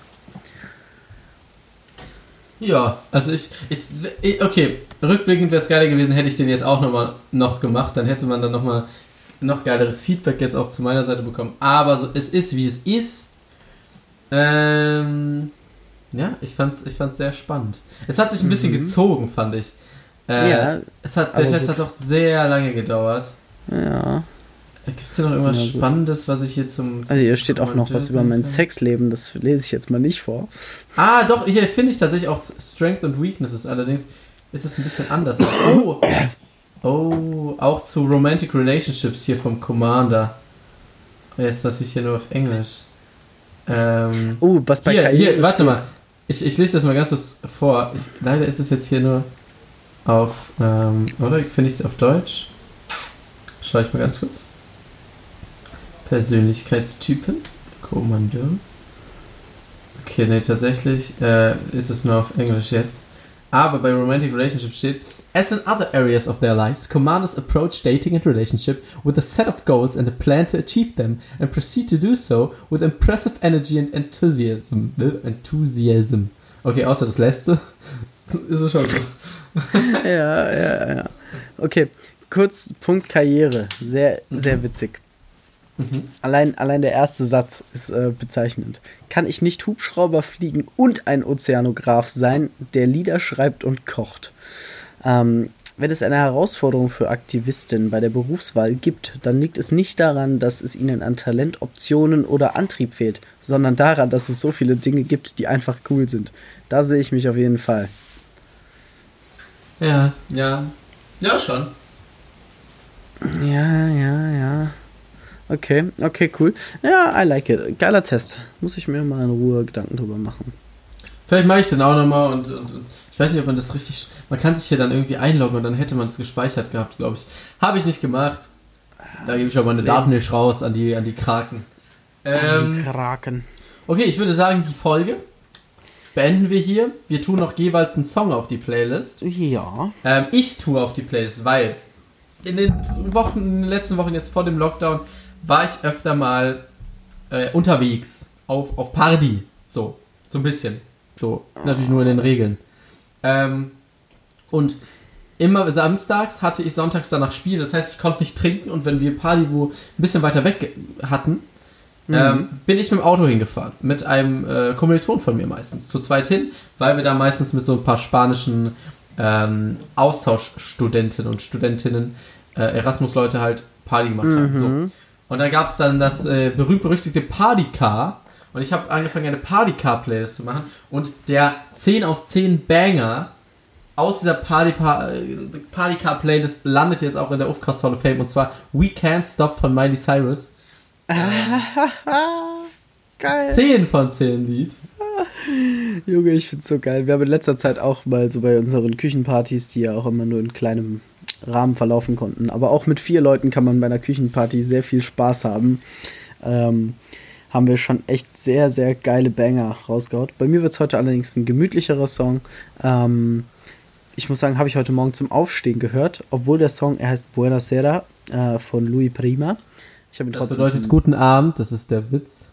Ja, also ich, ich, ich okay, rückblickend wäre es geiler gewesen, hätte ich den jetzt auch nochmal noch gemacht, dann hätte man dann nochmal noch geileres Feedback jetzt auch zu meiner Seite bekommen. Aber so, es ist, wie es ist. Ähm, Ja, ich fand's, ich fand's sehr spannend. Es hat sich ein bisschen mhm. gezogen, fand ich. Äh, ja. Es hat, der Test gut. hat doch sehr lange gedauert. Ja. Gibt es hier noch irgendwas ja, Spannendes, was ich hier zum. also hier steht auch noch was über mein? Sexleben, das lese ich jetzt mal nicht vor. Ah, doch, hier finde ich tatsächlich auch Strength und Weaknesses. Allerdings ist es ein bisschen anders. Oh! Oh, auch zu Romantic Relationships hier vom Commander. Jetzt natürlich hier nur auf Englisch. Ähm, oh, was bei hier, hier, warte mal. Ich, ich lese das mal ganz kurz vor. Ich, leider ist es jetzt hier nur auf, ähm, oder finde ich es auf Deutsch? Schau ich mal ganz kurz. Persönlichkeitstypen. Kommandeur. Okay, nee, tatsächlich äh, ist es nur auf Englisch jetzt. Aber bei Romantic Relationships steht, As in other areas of their lives, commanders approach dating and relationship with a set of goals and a plan to achieve them and proceed to do so with impressive energy and enthusiasm. Enthusiasm. Okay, außer das letzte ist es schon so. ja, ja, ja. Okay, kurz Punkt Karriere. Sehr, sehr witzig. Mhm. Allein, allein der erste Satz ist äh, bezeichnend. Kann ich nicht Hubschrauber fliegen und ein Ozeanograf sein, der Lieder schreibt und kocht? Ähm, wenn es eine Herausforderung für Aktivistinnen bei der Berufswahl gibt, dann liegt es nicht daran, dass es ihnen an Talent, Optionen oder Antrieb fehlt, sondern daran, dass es so viele Dinge gibt, die einfach cool sind. Da sehe ich mich auf jeden Fall. Ja, ja. Ja, schon. Ja, ja, ja. Okay, okay, cool. Ja, I like it. Geiler Test. Muss ich mir mal in Ruhe Gedanken drüber machen. Vielleicht mache ich den auch nochmal und, und, und, ich weiß nicht, ob man das richtig. Man kann sich hier dann irgendwie einloggen und dann hätte man es gespeichert gehabt, glaube ich. Habe ich nicht gemacht. Da gebe ich aber meine Daten nicht raus an die, an die Kraken. Ähm, an die ähm, Kraken. Okay, ich würde sagen, die Folge beenden wir hier. Wir tun noch jeweils einen Song auf die Playlist. Ja. Ähm, ich tue auf die Playlist, weil in den Wochen, in den letzten Wochen jetzt vor dem Lockdown war ich öfter mal äh, unterwegs auf, auf Party. So, so ein bisschen. So, natürlich nur in den Regeln. Ähm, und immer samstags hatte ich sonntags danach Spiel. Das heißt, ich konnte nicht trinken und wenn wir Party wo ein bisschen weiter weg hatten, mhm. ähm, bin ich mit dem Auto hingefahren. Mit einem äh, Kommiliton von mir meistens. Zu zweit hin, weil wir da meistens mit so ein paar spanischen ähm, Austauschstudentinnen und Studentinnen, äh, Erasmus-Leute halt Party gemacht haben. Mhm. So. Und da gab es dann das äh, berühmt-berüchtigte Partycar. Und ich habe angefangen, eine Partycar-Playlist zu machen. Und der 10 aus 10 Banger aus dieser Partycar-Playlist landet jetzt auch in der Ufcast Hall of Fame. Und zwar We Can't Stop von Miley Cyrus. geil. 10 von 10 Lied. Junge, ich find's so geil. Wir haben in letzter Zeit auch mal so bei unseren Küchenpartys, die ja auch immer nur in kleinem Rahmen verlaufen konnten. Aber auch mit vier Leuten kann man bei einer Küchenparty sehr viel Spaß haben. Ähm, haben wir schon echt sehr, sehr geile Banger rausgehaut. Bei mir wird es heute allerdings ein gemütlicherer Song. Ähm, ich muss sagen, habe ich heute Morgen zum Aufstehen gehört, obwohl der Song, er heißt Buena Sera äh, von Louis Prima. Ich das bedeutet guten Abend, das ist der Witz.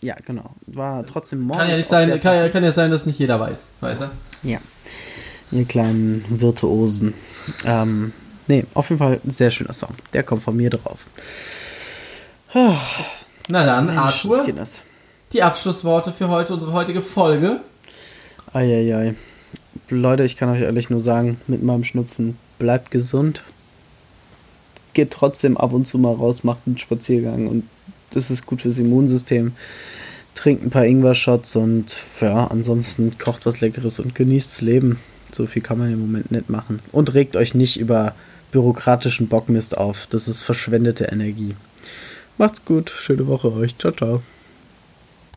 Ja, genau. War trotzdem morgens. Kann ja nicht sein, kann, kann, ja sein, dass nicht jeder weiß, weiß er? Ja. Ihr kleinen Virtuosen. Ähm, Nee, auf jeden Fall ein sehr schöner Song. Der kommt von mir drauf. Na dann, Mensch, Arthur, die Abschlussworte für heute, unsere heutige Folge. Eieiei. Leute, ich kann euch ehrlich nur sagen, mit meinem Schnupfen, bleibt gesund. Geht trotzdem ab und zu mal raus, macht einen Spaziergang und das ist gut fürs Immunsystem. Trinkt ein paar Ingwer-Shots und ja, ansonsten kocht was Leckeres und genießt das Leben. So viel kann man im Moment nicht machen. Und regt euch nicht über bürokratischen Bockmist auf. Das ist verschwendete Energie. Macht's gut, schöne Woche euch. Ciao, ciao.